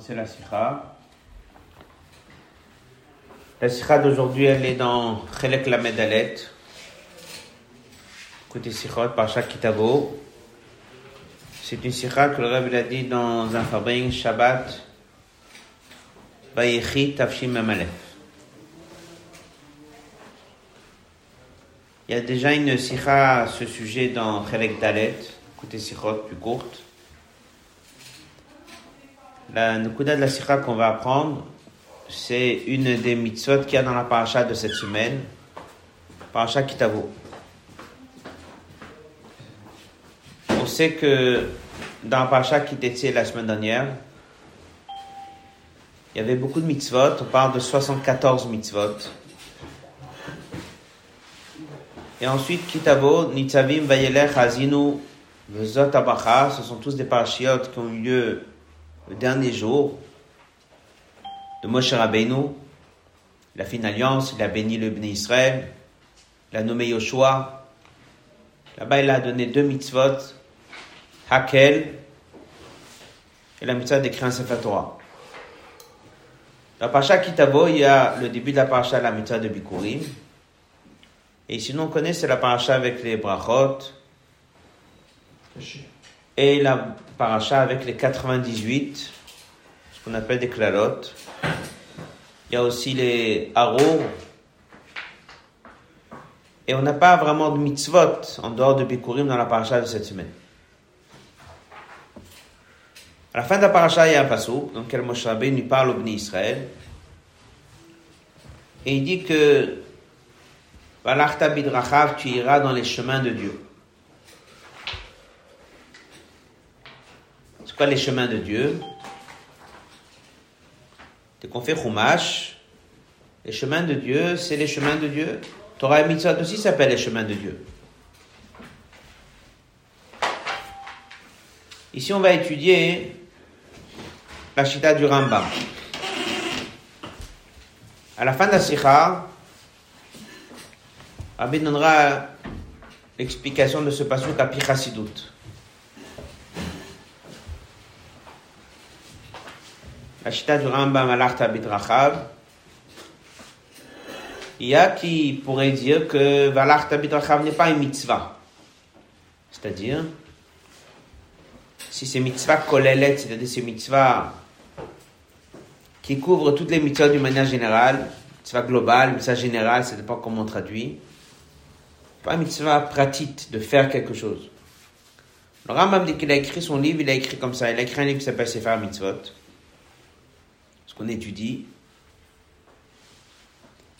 C'est la sikha. La sikha d'aujourd'hui, elle est dans Chelek la Medalet. Côté sikhot, par chaque kitabo. C'est une sikha que le Rabbi a dit dans un fabrique Shabbat. Vayechi Tafshim Mamalef. Il y a déjà une sikha à ce sujet dans Chelek Dalet, côté sikhot plus courte. La Nukuda de la Sikha qu'on va apprendre, c'est une des mitzvot qu'il y a dans la paracha de cette semaine, paracha Kitavo. On sait que dans la paracha qui était la semaine dernière, il y avait beaucoup de mitzvot, on parle de 74 mitzvot. Et ensuite, Kitavo, Nitzavim, Vayelech, Hazinu, Vezot, Abacha, ce sont tous des parachiotes qui ont eu lieu le dernier jour de Moshe Rabbeinu. Il a fait une alliance, il a béni le Bnei Israël, il a nommé Yoshua. Là-bas, il a donné deux mitzvot, Hakel et la mitzvah d'écrire un Sefer Torah. Dans la Parasha Kitabo, il y a le début de la Parasha, la mitzvah de Bikurim. Et sinon, on connaît, c'est la Parasha avec les brachot. Et la paracha avec les 98, ce qu'on appelle des clarotes. Il y a aussi les haros. Et on n'a pas vraiment de mitzvot en dehors de Bikurim dans la paracha de cette semaine. À la fin de la paracha, il y a un passage dans lequel Moshe nous parle au Bnei Israël. Et il dit que tu iras dans les chemins de Dieu. Quoi les chemins de Dieu? Qu'on Chumash, les chemins de Dieu, c'est les chemins de Dieu? Torah et Mitzvot aussi s'appellent les chemins de Dieu. Ici, on va étudier la Shita du Rambam. À la fin de la Sikha, Rabbi donnera l'explication de ce passage à Pichasidut. La Shita du Rambam Alachta Bidrachav. Il y a qui pourrait dire que Valachta Bidrachav n'est pas une mitzvah. C'est-à-dire, si c'est mitzvah kolelet, c'est-à-dire c'est mitzvah qui couvre toutes les mitzvahs d'une manière générale, mitzvah globale, mitzvah générale, ça dépend comment on traduit. Pas mitzvah pratique de faire quelque chose. Le Rambam dit qu'il a écrit son livre, il a écrit comme ça. Il a écrit un livre qui s'appelle Sefer Mitzvot, qu'on étudie.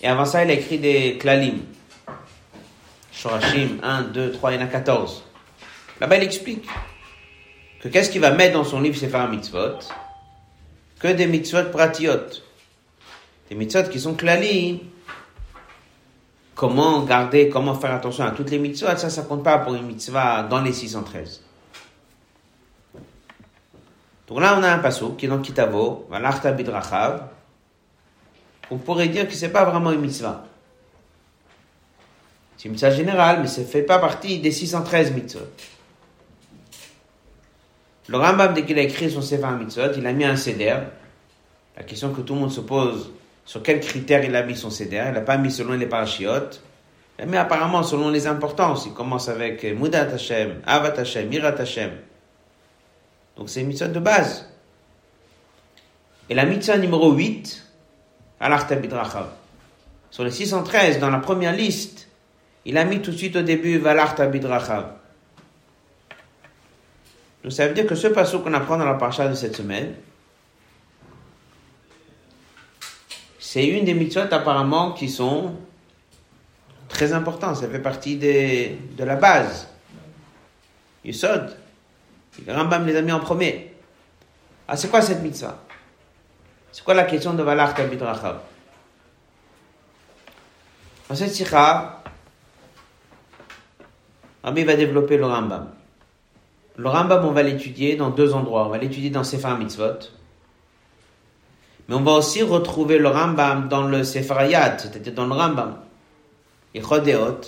Et avant ça, il a écrit des klalim. Shorashim, 1, 2, 3, il y en a 14. Là-bas, il explique que qu'est-ce qu'il va mettre dans son livre Sefer Mitzvot Que des mitzvot pratiot. Des mitzvot qui sont klalim. Comment garder, comment faire attention à toutes les mitzvot, ça, ça compte pas pour une mitzvah dans les 613. Donc là, on a un passo qui est dans Kitavo, Valachta Bidrachav. On pourrait dire que c'est pas vraiment une mitzvah. C'est une mitzvah générale, mais ça fait pas partie des 613 mitzvot. Le Rambam, dès qu'il a écrit son Sefer Mitzvot, il a mis un seder. La question que tout le monde se pose, sur quels critères il a mis son seder? Il n'a pas mis selon les parachiotes. Il a mis apparemment selon les importances. Il commence avec Mudat Hashem, Avat Hashem, Mirat Hashem. Donc c'est une mitzvah de base. Et la mitzvah numéro 8, Alachta Bidrachav. Sur les 613, dans la première liste, il a mis tout de suite au début Valachta Bidrachav. Donc ça veut dire que ce passage qu'on apprend dans la paracha de cette semaine, c'est une des mitzvot apparemment qui sont très importantes. Ça fait partie des, de la base. Yusod. Le Rambam les a mis en premier. Ah, c'est quoi cette mitzvah? C'est quoi la question de Valach Tabit Rachav Dans cette sikha, Rabbi va développer le Rambam. Le Rambam, on va l'étudier dans deux endroits. On va l'étudier dans Sefer Mitzvot. Mais on va aussi retrouver le Rambam dans le Sefer Hayat, c'est-à-dire dans le Rambam. Et Chodeot.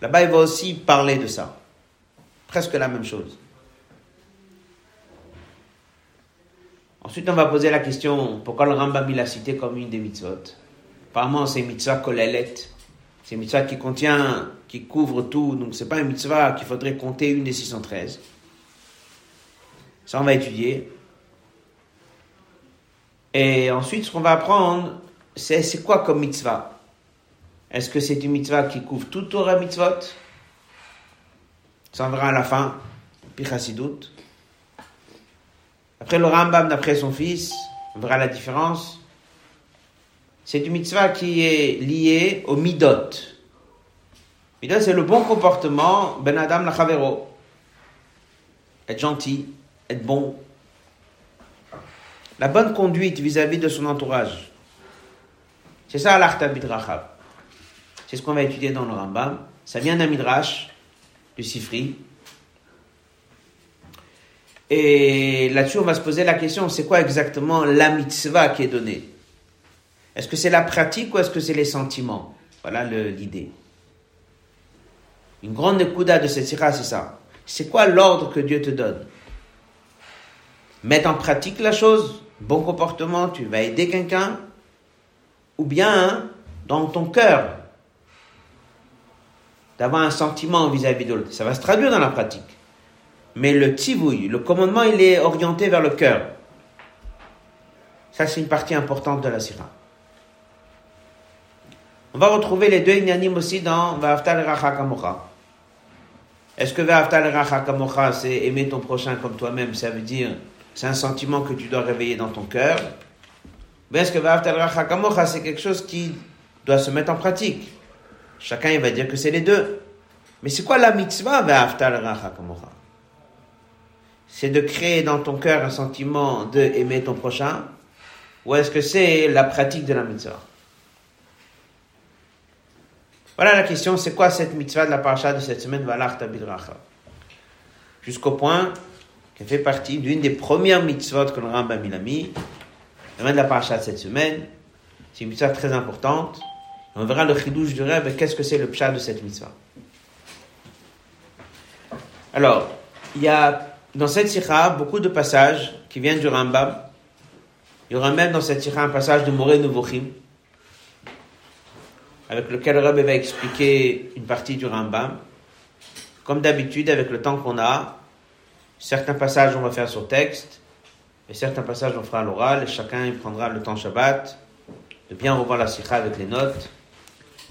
Là-bas, il va aussi parler de ça. Presque la même chose. Ensuite, on va poser la question, pourquoi le Rambam il a cité comme une des mitzvot? Apparemment, c'est mitzvah kolelet. C'est mitzvah qui contient, qui couvre tout. Donc, c'est pas une mitzvah qu'il faudrait compter une des 613. Ça, on va étudier. Et ensuite, ce qu'on va apprendre, c'est c'est quoi comme mitzvah? Est-ce que c'est une mitzvah qui couvre tout Torah mitzvot? Ça, on verra à la fin. Puis Après le Rambam, d'après son fils, on verra la différence. C'est une mitzvah qui est liée au midot. Midot, c'est le bon comportement, ben adam lachavero. Être gentil, être bon. La bonne conduite vis-à-vis de son entourage. C'est ça l'arta bidrachab. C'est ce qu'on va étudier dans le Rambam. Ça vient d'un midrash, du Sifri. Et là-dessus, on va se poser la question, c'est quoi exactement la mitzvah qui est donnée? Est-ce que c'est la pratique ou est-ce que c'est les sentiments? Voilà l'idée. Une grande écouda de cette sira, c'est ça. C'est quoi l'ordre que Dieu te donne? Mettre en pratique la chose, bon comportement, tu vas aider quelqu'un, ou bien dans ton cœur, d'avoir un sentiment vis-à-vis de l'autre. Ça va se traduire dans la pratique. Mais le tivouille, le commandement, il est orienté vers le cœur. Ça, c'est une partie importante de la sira. On va retrouver les deux inanimes aussi dans Va'aftal Racha Kamocha. Est-ce que Va'aftal Racha Kamocha, c'est aimer ton prochain comme toi-même Ça veut dire, c'est un sentiment que tu dois réveiller dans ton cœur? Mais est-ce que Va'aftal Racha Kamocha, c'est quelque chose qui doit se mettre en pratique? Chacun, il va dire que c'est les deux. Mais c'est quoi la mitzvah Va'aftal Racha Kamocha? C'est de créer dans ton cœur un sentiment de aimer ton prochain ou est-ce que c'est la pratique de la mitzvah? Voilà la question, c'est quoi cette mitzvah de la paracha de cette semaine? Bidracha Jusqu'au point qu'elle fait partie d'une des premières mitzvot que le Rambam a mis, la de la paracha de cette semaine. C'est une mitzvah très importante. On verra le chidouche du rêve qu'est-ce que c'est le pshat de cette mitzvah? Alors, il y a dans cette sikha beaucoup de passages qui viennent du Rambam. Il y aura même dans cette sikha un passage de Moré Nevuchim, avec lequel le Rabbi va expliquer une partie du Rambam. Comme d'habitude, avec le temps qu'on a, certains passages on va faire sur texte, et certains passages on fera à l'oral, et chacun il prendra le temps Shabbat de bien revoir la sikha avec les notes,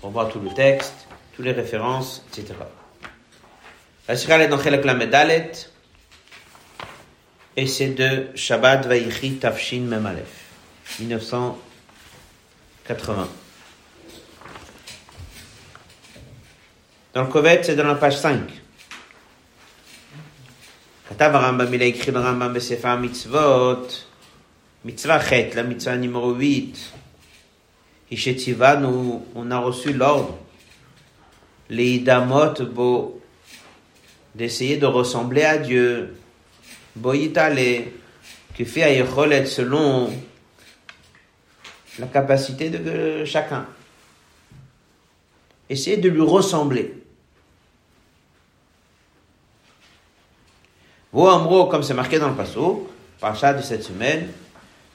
revoir tout le texte, toutes les références, etc. La sikha est dans Chelek Lamedalet, et c'est de Shabbat Tafshin Memalef, 1980. Dans le Kovet, c'est dans la page 5. Katav Rambam, il a écrit le Rambam Sefer Mitzvot, Mitzvah Chet, la mitzvah numéro 8. nous, on a reçu l'ordre, les Idamot, d'essayer de ressembler à Dieu, Boyitale, qui fait Ayecholet selon la capacité de chacun. Essayez de lui ressembler. Vous, Amro, comme c'est marqué dans le passo, parcha de cette semaine,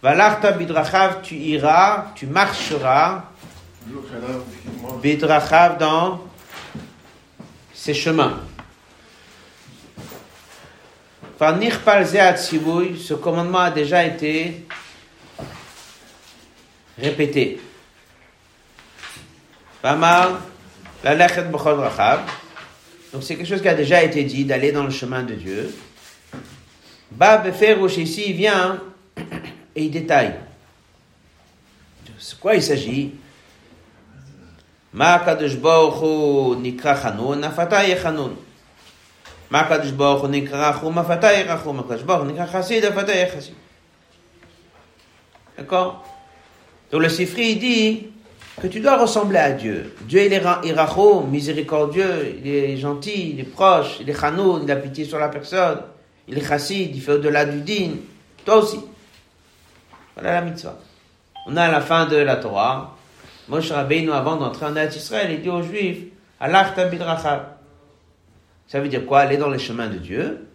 Valarta bidrachav, tu iras, tu marcheras, bidrachav dans ses chemins ce commandement a déjà été répété. Donc c'est quelque chose qui a déjà été dit, d'aller dans le chemin de Dieu. Bab Ferouch ici, vient et il détaille. De quoi il s'agit Ma kadosh nikra chanun, afata chanun. D'accord Donc le Sifri dit que tu dois ressembler à Dieu. Dieu il est iracho, miséricordieux, il est gentil, il est proche, il est chanoun, il a pitié sur la personne, il est chassid, il fait au-delà du din. Toi aussi. Voilà la mitzvah. On a à la fin de la Torah, Moshe Rabbeinu, avant d'entrer en Israël, il dit aux Juifs, Allah bidrachab. Ça veut dire quoi? Aller dans les chemins de Dieu.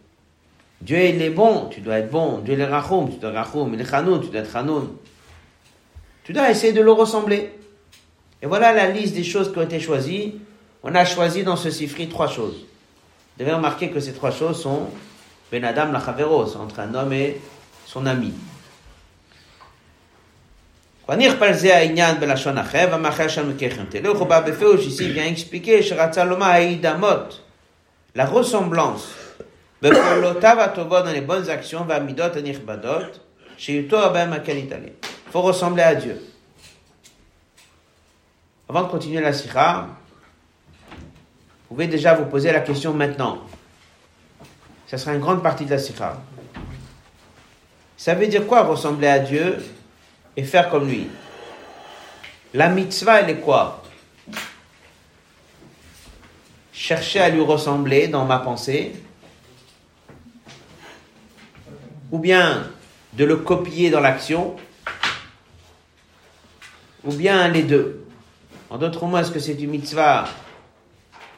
Dieu il est bon, tu dois être bon. Dieu il est rachoum, tu dois être rachoum. Il est chanoun, tu dois être chanoun. Tu dois essayer de le ressembler. Et voilà la liste des choses qui ont été choisies. On a choisi dans ce sifri trois choses. Vous devez remarquer que ces trois choses sont Ben Adam la entre un homme et son ami. Vient expliquer la ressemblance dans les bonnes actions il faut ressembler à Dieu. Avant de continuer la sikha, vous pouvez déjà vous poser la question maintenant. Ça sera une grande partie de la sikha. Ça veut dire quoi ressembler à Dieu et faire comme lui? La mitzvah, elle est quoi? Chercher à lui ressembler dans ma pensée ou bien de le copier dans l'action, ou bien les deux. En d'autres mots, est-ce que c'est une mitzvah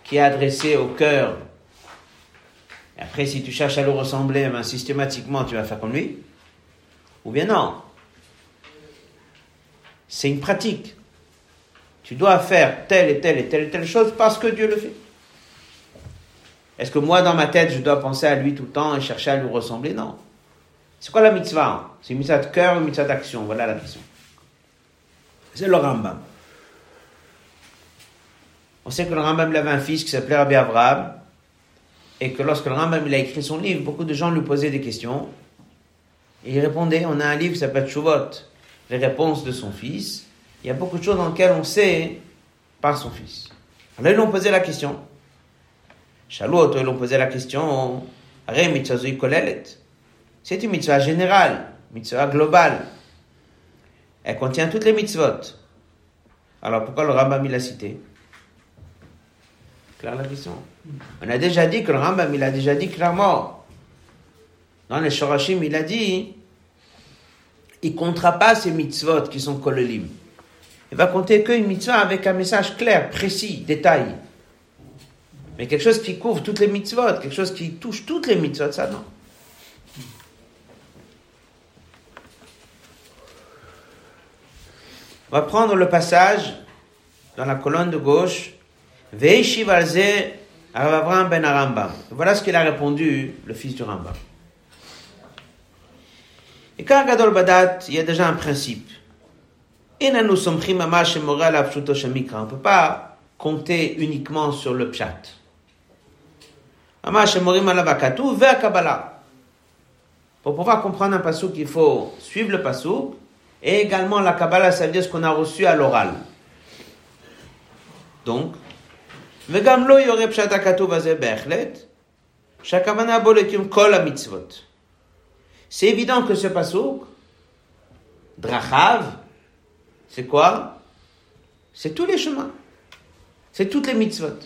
qui est adressée au cœur après, si tu cherches à le ressembler, ben, systématiquement, tu vas faire comme lui Ou bien non C'est une pratique. Tu dois faire telle et telle et telle et telle chose parce que Dieu le fait. Est-ce que moi, dans ma tête, je dois penser à lui tout le temps et chercher à lui ressembler? Non. C'est quoi la mitzvah? C'est une mitzvah de cœur ou une mitzvah d'action? Voilà la question. C'est le Rambam. On sait que le Rambam avait un fils qui s'appelait Rabbi Avraham, et que lorsque le Rambam il a écrit son livre, beaucoup de gens lui posaient des questions, et il répondait, on a un livre qui s'appelle Shuvot, les réponses de son fils. Il y a beaucoup de choses dans lesquelles on sait par son fils. Alors ils l'ont posé la question. Shalot, ils l'ont posé la question. C'est une mitzvah générale, mitzvah globale. Elle contient toutes les mitzvot. Alors pourquoi le Rambam il a cité? Claire la question. On a déjà dit que le Rambam il a déjà dit clairement. Dans les Shorashim, il a dit il comptera pas ces mitzvot qui sont kololim. Il va compter qu'une mitzvah avec un message clair, précis, détaillé. Mais quelque chose qui couvre toutes les mitzvot, quelque chose qui touche toutes les mitzvot, ça non. On va prendre le passage dans la colonne de gauche. Ben Arambam. Voilà ce qu'il a répondu, le fils du Rambam. Et quand Gadol Badat, il y a déjà un principe. On ne peut pas compter uniquement sur le pshat. Pour pouvoir comprendre un pasouk, il faut suivre le pasouk et également la Kabbalah, ça veut dire ce qu'on a reçu à l'oral. Donc, c'est évident que ce pasouk, Drachav, c'est quoi? C'est tous les chemins. C'est toutes les mitzvot.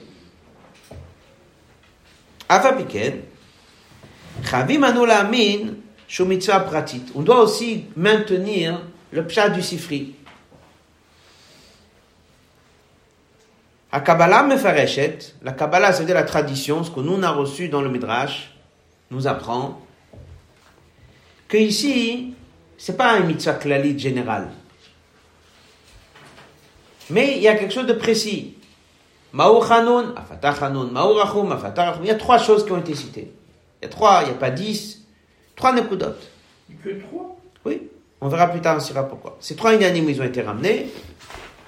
On doit aussi maintenir le pshat du sifri. La Kabbalah mefareshet, la Kabbalah c'est-à-dire la tradition, ce que nous on a reçu dans le Midrash, nous apprend que ici, c'est pas un mitzvah klalit général. Mais il y a quelque chose de précis. Ma'ur chanun, afatah chanun, ma'ur rachum, afatah rachum. Il y a trois choses qui ont été citées. Il y a trois, il n'y a pas dix. Trois nekudot. Que trois? Oui. On verra plus tard, on saura pourquoi. Ces trois inanimes, ils ont été ramenés.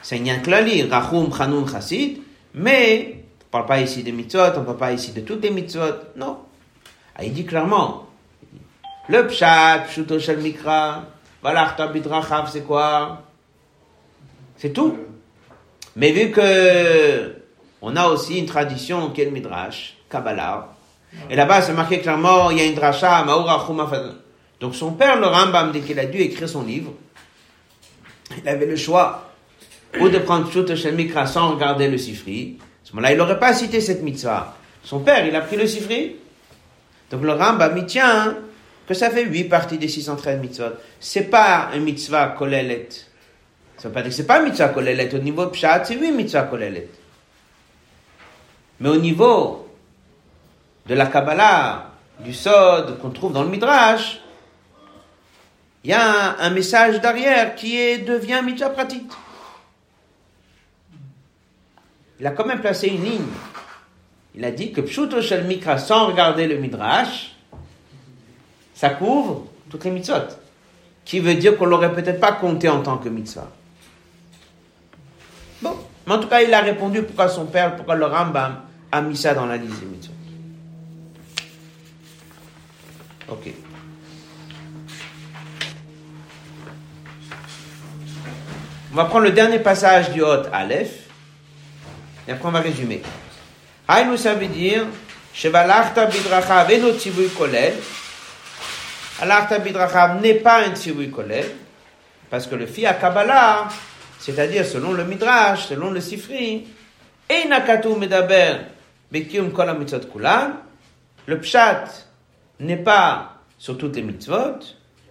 C'est un klali, rachum, chanun, chassid. Mais, on ne parle pas ici des mitzvot, on ne parle pas ici de toutes les mitzvot. Non. Ah, il dit clairement, le pshat, pshuto shel mikra, valachta bidrachav, c'est quoi? C'est tout. Mais vu que on a aussi une tradition qui est le midrash, Kabbalah, et là-bas c'est marqué clairement, il y a une dracha, maourachum, donc son père, le Rambam, dès qu'il a dû écrire son livre, il avait le choix ou de prendre Pshut Shel Mikra sans regarder le Sifri. À ce moment-là, il n'aurait pas cité cette mitzvah. Son père, il a pris le Sifri. Donc le Rambam, il tient que ça fait huit parties des 613 mitzvot. C'est pas un mitzvah kolelet. Ça veut pas dire que c'est pas un mitzvah kolelet. Au niveau pshat, c'est huit mitzvah kolelet. Mais au niveau de la Kabbalah, du Sod qu'on trouve dans le Midrash, il y a un, message derrière qui devient mitzvah pratique. Il a quand même placé une ligne. Il a dit que Pshuto Shel Mikra, sans regarder le Midrash, ça couvre toutes les mitzvot. Qui veut dire qu'on l'aurait peut-être pas compté en tant que mitzvah. Bon. Mais en tout cas, il a répondu pourquoi son père, pourquoi le Rambam a mis ça dans la liste des mitzvot. Ok. On va prendre le dernier passage du Hot Aleph. Et après, on va résumer. Haïnou, ça veut dire, Shevalachta bidrachav eno tzivui kolel. Alachta bidrachav n'est pas un tzivui kolel. Parce que le fi à Kabbalah, c'est-à-dire selon le Midrash, selon le Sifri, Einakatu medaber bekium kol mitzvot. Le pshat n'est pas sur toutes les mitzvot.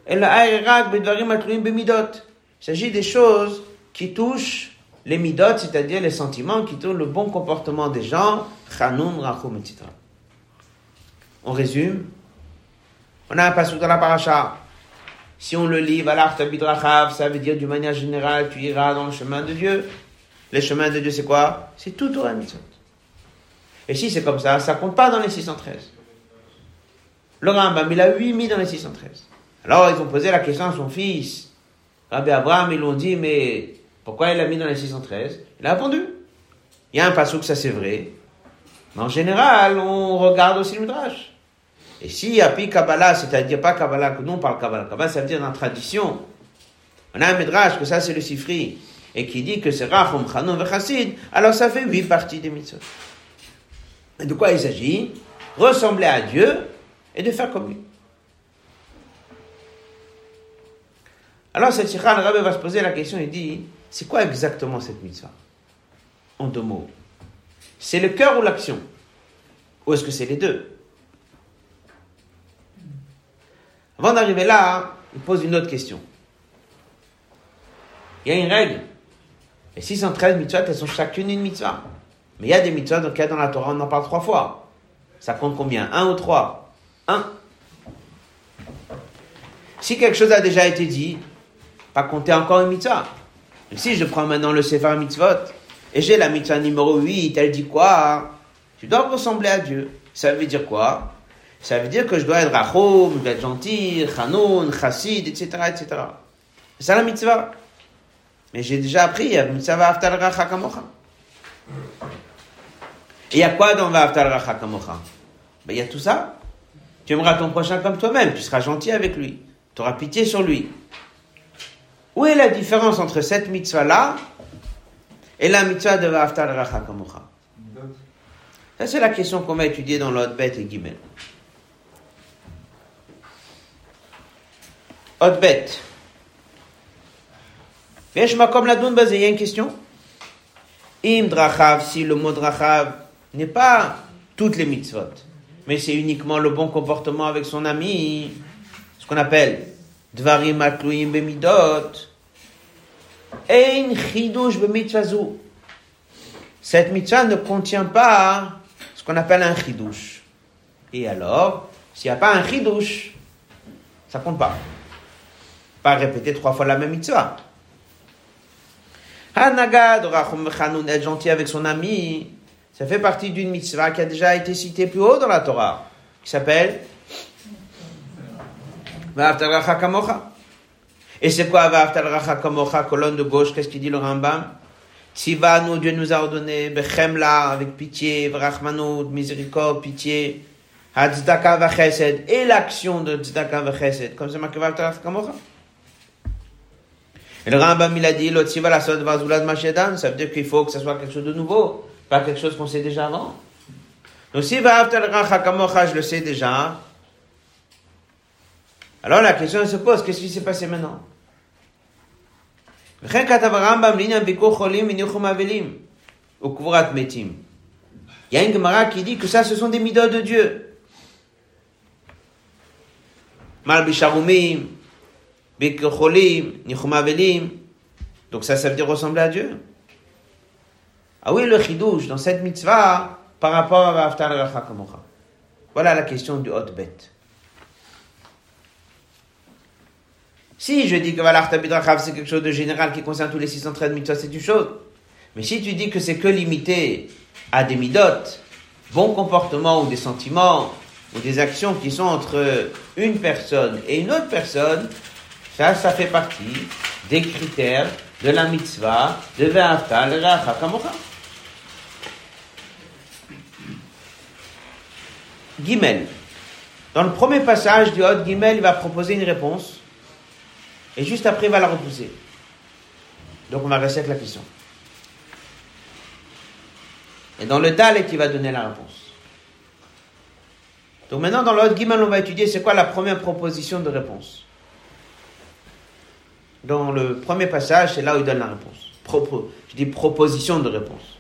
Et la bedvarim atluim bemidot. Il s'agit des choses qui touchent les midot, c'est-à-dire les sentiments, qui touchent le bon comportement des gens, chanun, rachum, etc. On résume. On a un passage dans la paracha. Si on le lit, bidrachav, ça veut dire d'une manière générale, tu iras dans le chemin de Dieu. Le chemin de Dieu, c'est quoi? C'est tout Torah mitzvot. Et si c'est comme ça, ça compte pas dans les 613. Le Rambam, il a 8000 dans les 613. Alors, ils ont posé la question à son fils. Rabbi Abraham, ils l'ont dit, mais pourquoi il l'a mis dans les 613 Il a répondu. Il y a un que ça c'est vrai. Mais en général, on regarde aussi le Midrash. Et s'il y a puis Kabbalah, c'est-à-dire pas Kabbalah, que nous on parle Kabbalah, Kabbalah ça veut dire dans tradition. On a un Midrash que ça c'est le Sifri, et qui dit que c'est Rachum, Chanon, Vechassid, alors ça fait huit parties des mitzvot. Et de quoi il s'agit Ressembler à Dieu et de faire comme lui. Alors cette sikha, le Rabbi va se poser la question, il dit, c'est quoi exactement cette mitzvah? En deux mots. C'est le cœur ou l'action? Ou est-ce que c'est les deux? Avant d'arriver là, il pose une autre question. Il y a une règle. Les 613 mitzvahs, elles sont chacune une mitzvah. Mais il y a des mitzvahs dans, dans la Torah, on en parle trois fois. Ça compte combien? Un ou trois? Un. Si quelque chose a déjà été dit, pas compter encore une mitzvah. Si je prends maintenant le Sefer Mitzvot, et j'ai la mitzvah numéro 8, elle dit quoi? Tu dois ressembler à Dieu. Ça veut dire quoi? Ça veut dire que je dois être rachom, je dois être gentil, chanoun, chassid, etc., etc. C'est la mitzvah. Mais j'ai déjà appris, la mitzvah aftal racha. Et il y a quoi dans aftal racha kamocha ben, Il y a tout ça. Tu aimeras ton prochain comme toi-même, tu seras gentil avec lui, tu auras pitié sur lui. Où est la différence entre cette mitzvah-là et la mitzvah de Vaftar Racha Kamocha Ça, c'est la question qu'on va étudier dans l'autre bête et Gimel. Autre bête. comme la il y a une question. Im drachav, si le mot drachav n'est pas toutes les mitzvot, mais c'est uniquement le bon comportement avec son ami, ce qu'on appelle Dvarim atluim bemidot. Ein chidush bemitzvazou. Cette mitzvah ne contient pas ce qu'on appelle un chidush. Et alors, s'il n'y a pas un chidush, ça compte pas. Pas répéter trois fois la même mitzvah. Hanagad, Rachum Chanoun, être gentil avec son ami, ça fait partie d'une mitzvah qui a déjà été citée plus haut dans la Torah, qui s'appelle et c'est quoi Kamocha, colonne de gauche, qu'est-ce qu'il dit le Rambam? Nous, Dieu nous a ordonné, Bechemla, avec pitié, Vrachmanout, miséricorde, pitié, Hadzdaka Vachesed, et l'action de Tzedaka Vachesed, comme c'est marqué Kamocha? Et le Rambam, il a dit, Lotsiva la Sod Vazulad Mashedan, ça veut dire qu'il faut que ce soit quelque chose de nouveau, pas quelque chose qu'on sait déjà avant? Donc si je le sais déjà, alors la question se pose, qu'est-ce qui s'est passé maintenant? Il y a une Gemara qui dit que ça, ce sont des midot de Dieu. Donc ça, ça veut dire ressembler à Dieu? Ah oui, le chidouche dans cette mitzvah par rapport à Vaftar Kamocha. Voilà la question du hot bête. Si je dis que Valarta Bidrachav c'est quelque chose de général qui concerne tous les 613 mitzvot, c'est une chose. Mais si tu dis que c'est que limité à des midotes, bons comportements ou des sentiments ou des actions qui sont entre une personne et une autre personne, ça, ça fait partie des critères de la mitzvah de Ve'afta le Kamocha. Gimel. Dans le premier passage du Hot Gimel, il va proposer une réponse. Et juste après, il va la repousser. Donc on va rester avec la question. Et dans le Dalet, il va donner la réponse. Donc maintenant, dans le Hot Gimel, on va étudier c'est quoi la première proposition de réponse. Dans le premier passage, c'est là où il donne la réponse. je dis proposition de réponse.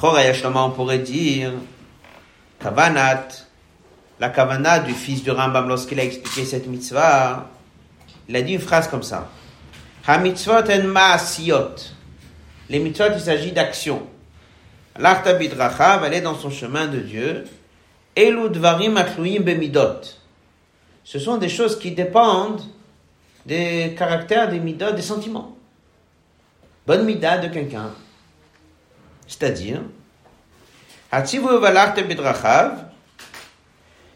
on pourrait dire Kavanat, la Kavanat du fils du Rambam lorsqu'il a expliqué cette mitzvah, il a dit une phrase comme ça. Ha mitzvot en ma'asiyot. Les mitzvot, il s'agit d'action. L'arta bidrachav, est dans son chemin de Dieu. Elu dvarim atluim bemidot. Ce sont des choses qui dépendent des caractères, des midot, des sentiments. Bonne mida de quelqu'un. C'est-à-dire,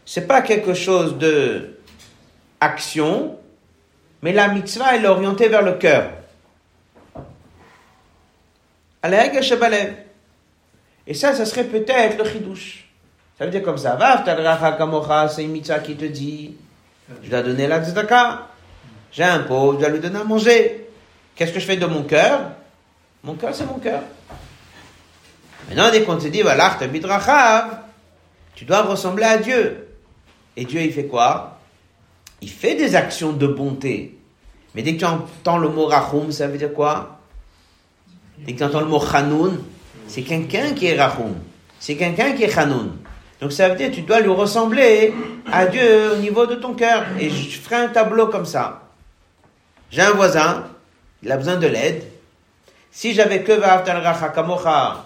c'est pas quelque chose de action, mais la mitzvah est orientée vers le cœur. Et ça, ça serait peut-être le chidouche. Ça veut dire comme ça. C'est une mitzvah qui te dit, je dois donner la tzedaka. J'ai un pauvre, je dois lui donner à manger. Qu'est-ce que je fais de mon cœur? Mon cœur, c'est mon cœur. Maintenant, dès qu'on te dit, voilà, tu dois ressembler à Dieu. Et Dieu, il fait quoi? Il fait des actions de bonté. Mais dès que tu entends le mot rachum, ça veut dire quoi? Dès que tu entends le mot chanoun, c'est quelqu'un qui est rachum. C'est quelqu'un qui est chanoun. Donc ça veut dire que tu dois lui ressembler à Dieu au niveau de ton cœur. Et je ferai un tableau comme ça. J'ai un voisin, il a besoin de l'aide. Si j'avais que Va'aftal Racha Kamocha,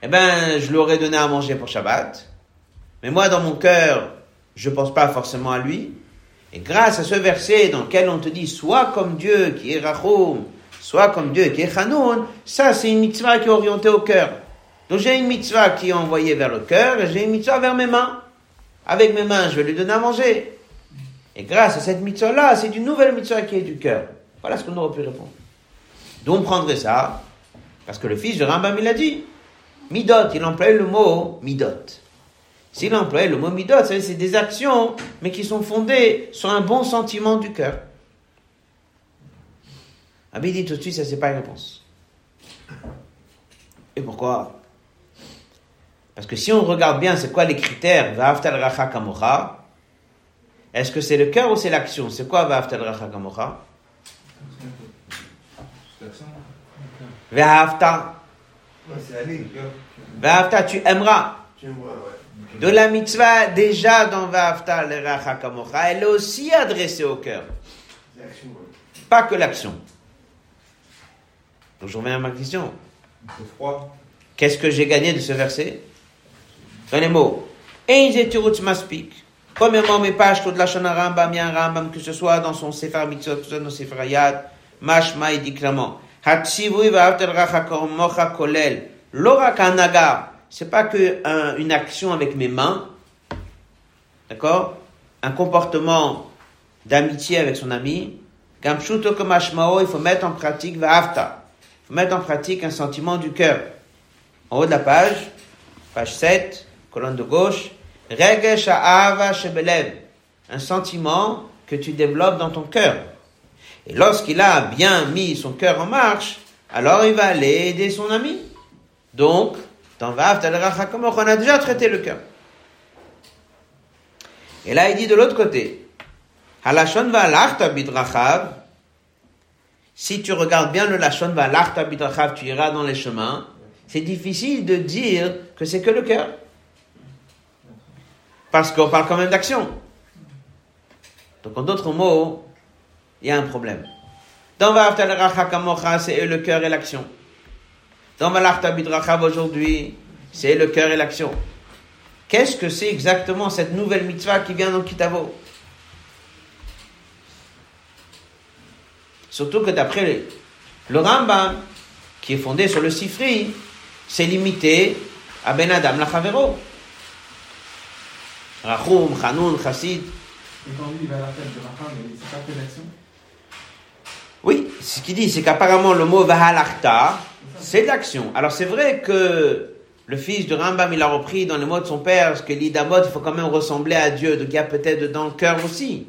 eh ben, je lui aurais donné à manger pour Shabbat. Mais moi, dans mon cœur, je pense pas forcément à lui. Et grâce à ce verset dans lequel on te dit, soit comme Dieu qui est Rachum, soit comme Dieu qui est Chanoun, ça, c'est une mitzvah qui est orientée au cœur. Donc j'ai une mitzvah qui est envoyée vers le cœur et j'ai une mitzvah vers mes mains. Avec mes mains, je vais lui donner à manger. Et grâce à cette mitzvah-là, c'est une nouvelle mitzvah qui est du cœur. Voilà ce qu'on aurait pu répondre. D'où on prendrait ça? Parce que le fils de Rambam, il a dit. Midot, il emploie le mot midot. S'il emploie le mot midot, c'est des actions, mais qui sont fondées sur un bon sentiment du cœur. Abi dit tout de suite, ça c'est pas une réponse. Et pourquoi? Parce que si on regarde bien, c'est quoi les critères? Racha kamocha? Est-ce que c'est le cœur ou c'est l'action? C'est quoi va'aftal racha kamocha Va'afta Va'afta, tu aimeras. De la mitzvah, déjà dans Va'afta, le Racha Kamocha, elle est aussi adressée au cœur. Pas que l'action. Donc je reviens à ma question. Qu'est-ce que j'ai gagné de ce verset? Dans les mots. maspik. Premièrement, mes pages, toute la Shana Rambam, un Rambam, que ce soit dans son Sefer Mitzvot, que ce soit dans Sefer Yad, Mashma, il dit clairement. Hatsivui Va'afta Racha Kamocha Kolel. L'orakanaga, c'est pas que une action avec mes mains, d'accord? Un comportement d'amitié avec son ami. Gamshuto kamashmao, il faut mettre en pratique va'afta. Il faut mettre en pratique un sentiment du cœur. En haut de la page, page 7, colonne de gauche. Un sentiment que tu développes dans ton cœur. Et lorsqu'il a bien mis son cœur en marche, alors il va aller aider son ami. Donc, dans on a déjà traité le cœur. Et là, il dit de l'autre côté, Halashon bidrachav, si tu regardes bien le Lashon bidrachav, tu iras dans les chemins, c'est difficile de dire que c'est que le cœur. Parce qu'on parle quand même d'action. Donc, en d'autres mots, il y a un problème. Dans c'est le cœur et l'action. Dans Bidrachav aujourd'hui, c'est le cœur et l'action. Qu'est-ce que c'est exactement cette nouvelle mitzvah qui vient dans Kitavo? Surtout que d'après le Rambam, qui est fondé sur le Sifri, c'est limité à Ben Adam la Chavero. Rachum, Chanoun, Chassid. Et quand lui, il va à la fête de Racham, c'est pas que l'action Oui, ce qu'il dit, c'est qu'apparemment le mot Vahalachta, c'est de l'action. Alors c'est vrai que le fils de Rambam, il a repris dans les mots de son père, parce que l'idamot, il faut quand même ressembler à Dieu, donc il y a peut-être dans le cœur aussi.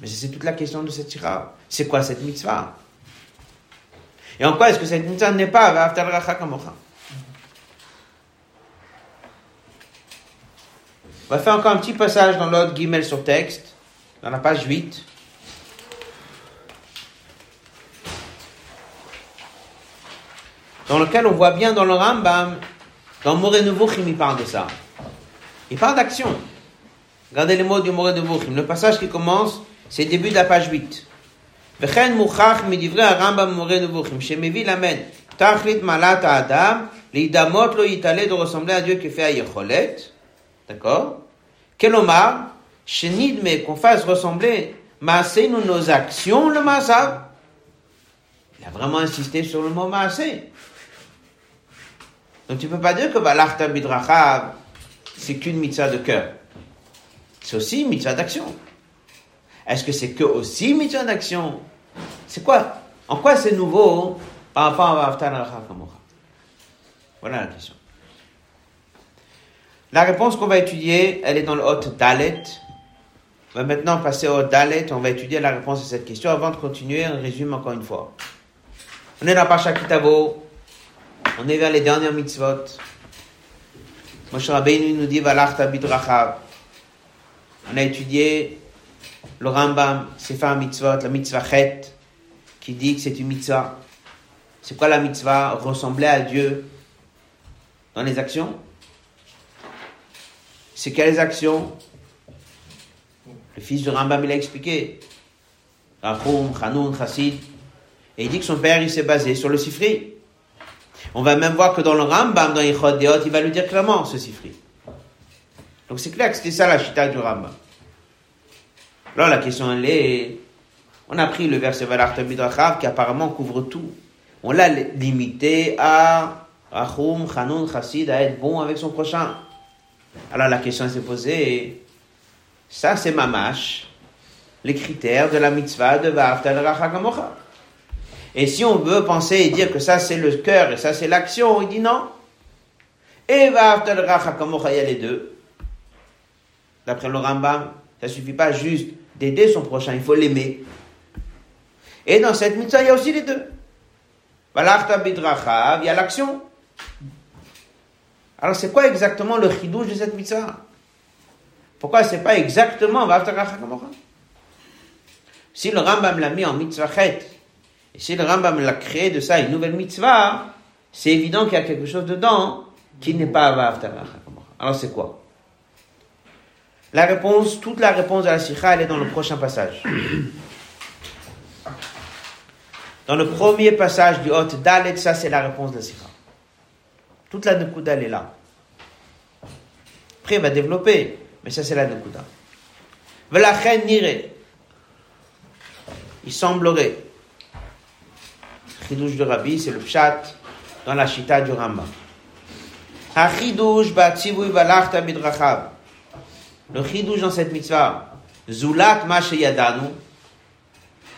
Mais c'est toute la question de cette tira. C'est quoi cette mitzvah? Et en quoi est-ce que cette mitzvah n'est pas Va'aftal racha kamocha? On va faire encore un petit passage dans l'autre guillemets sur texte, dans la page 8. Dans lequel on voit bien dans le Rambam, dans Moré Nevuchim, il parle de ça. Il parle d'action. Regardez les mots du Moré Nevuchim. Le passage qui commence, c'est le début de la page 8. וכן מוכח מדברי הרמב"ם מורה נבוכים, שמביא למד תכלית מעלת האדם, להידמות לו יתעלה de ressembler à Dieu qui fait היכולת, D'accord? Kelomar, chenid, mais qu'on fasse ressembler nous nos actions, le masa. Il a vraiment insisté sur le mot maasé. Donc tu ne peux pas dire que l'arta bidrachav, c'est qu'une mitzvah de cœur. C'est aussi une mitzvah d'action. Est-ce que c'est que aussi une mitzvah d'action? C'est quoi? En quoi c'est nouveau? Par rapport à Haftan al Voilà la question. La réponse qu'on va étudier, elle est dans le Hot Dalet. On va maintenant passer au Dalet. On va étudier la réponse à cette question. Avant de continuer, on résume encore une fois. On est dans Pacha Kitavo. On est vers les dernières mitzvot. Moshe Rabbeinu nous dit Valachta bidrachav. On a étudié le Rambam, Sefer Mitzvot, la mitzvah chet, qui dit que c'est une mitzvah. C'est quoi la mitzvah? Ressembler à Dieu dans les actions? C'est quelles actions Le fils de Rambam, il a expliqué. Rachum, Chanoun, Chassid. Et il dit que son père, il s'est basé sur le Sifri. On va même voir que dans le Rambam, dans Yichot Deot, il va lui dire clairement ce Sifri. Donc c'est clair que c'était ça la chita du Rambam. Alors la question elle est, on a pris le verset Valarta Bidrachav qui apparemment couvre tout. On l'a limité à Rachum, Chanoun, Chassid, à être bon avec son prochain. Alors la question s'est posée, ça c'est mamash, les critères de la mitzvah de Va'aftal Rachagamocha. Et si on veut penser et dire que ça c'est le cœur et ça c'est l'action, il dit non. Et Va'aftal Rachagamocha, il y a les deux. D'après le Rambam, ça suffit pas juste d'aider son prochain, il faut l'aimer. Et dans cette mitzvah, il y a aussi les deux. Valachta bidrachav, il y a l'action. Alors c'est quoi exactement le chidouche de cette mitzvah? Pourquoi c'est pas exactement Si le Rambam l'a mis en mitzvah chet, et si le Rambam l'a créé de ça une nouvelle mitzvah, c'est évident qu'il y a quelque chose dedans qui n'est pas Alors c'est quoi? La réponse, toute la réponse de la sikha, elle est dans le prochain passage. Dans le premier passage du Hot Dalet, ça c'est la réponse de la sikha. Toute la Nekuda, elle est là. Après, il va développer, mais ça c'est la Nekuda. Velachen nire. Il semblerait. Chidouche de Rabbi, c'est le pshat dans la chita du Rambam. Le chidouche dans cette mitzvah, zulat ma yadanu,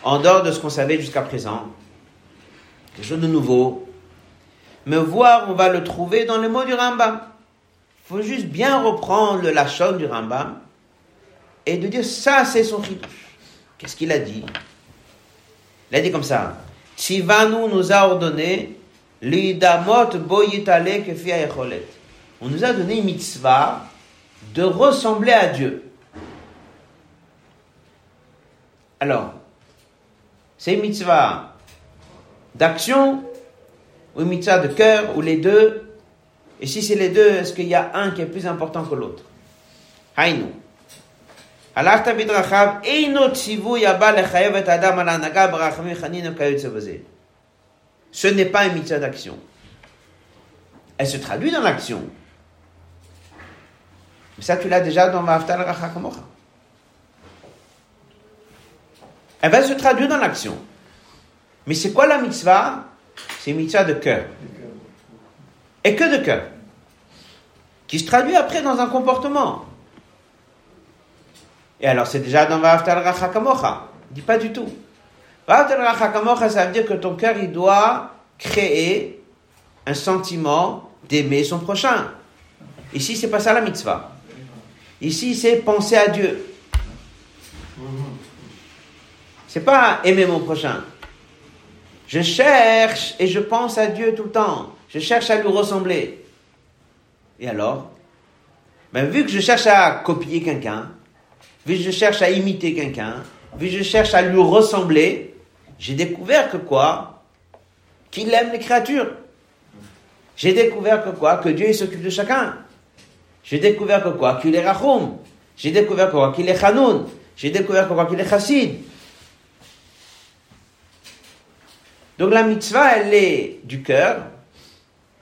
en dehors de ce qu'on savait jusqu'à présent, quelque chose de nouveau, mais voir, on va le trouver dans les mots du Rambam. Il faut juste bien reprendre le lachon du Rambam et de dire ça, c'est son chidouche. Qu'est-ce qu'il a dit? Il a dit comme ça Tzivanu nous a ordonné l'idamot boyitale kefi On nous a donné une mitzvah de ressembler à Dieu. Alors, c'est une mitzvah d'action ou une mitzvah de cœur ou les deux Et si c'est les deux, est-ce qu'il y a un qui est plus important que l'autre Haïnou. הלכת בדרכיו, אינו ציווי הבא לחייב את האדם על ההנהגה ברחמים חנין וכיוצא בזה. Ce n'est pas une mitzvah d'action. Elle se traduit dans l'action. Mais ça, tu l'as déjà dans Vaftal Racha Kamocha. Elle va se traduire dans l'action. Mais c'est quoi la mitzvah C'est mitzvah de cœur. Et que de cœur. Qui se traduit après dans un comportement. Et alors, c'est déjà dans Vaftal Racha Kamocha. Il dit pas du tout. Vaftal Racha Kamocha, ça veut dire que ton cœur, il doit créer un sentiment d'aimer son prochain. Ici, c'est pas ça la mitzvah. Ici, c'est penser à Dieu. C'est pas aimer mon prochain. Je cherche et je pense à Dieu tout le temps. Je cherche à lui ressembler. Et alors? Ben, Vu que je cherche à copier quelqu'un, vu que je cherche à imiter quelqu'un, vu que je cherche à lui ressembler, j'ai découvert que quoi? Qu'il aime les créatures. J'ai découvert que quoi? Que Dieu s'occupe de chacun. J'ai découvert que quoi? Qu'il est Rachum. J'ai découvert que quoi? Qu'il est Hanoun. J'ai découvert que quoi? Qu'il est Chassid. Donc la mitzvah, elle est du cœur,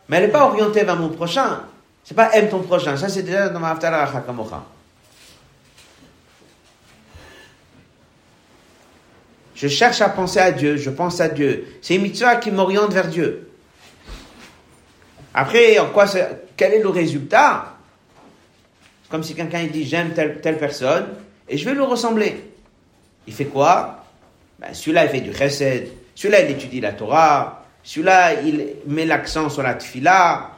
mais elle n'est pas orientée vers mon prochain. C'est pas aime ton prochain. Ça, c'est déjà dans ma Haftarah Kamocha. Je cherche à penser à Dieu, je pense à Dieu. C'est une mitzvah qui m'oriente vers Dieu. Après, en quoi quel est le résultat? Comme si quelqu'un dit j'aime telle, telle personne et je vais lui ressembler. Il fait quoi? Ben, Celui-là, il fait du chesed. Celui-là, il étudie la Torah. Celui-là, il met l'accent sur la tfila.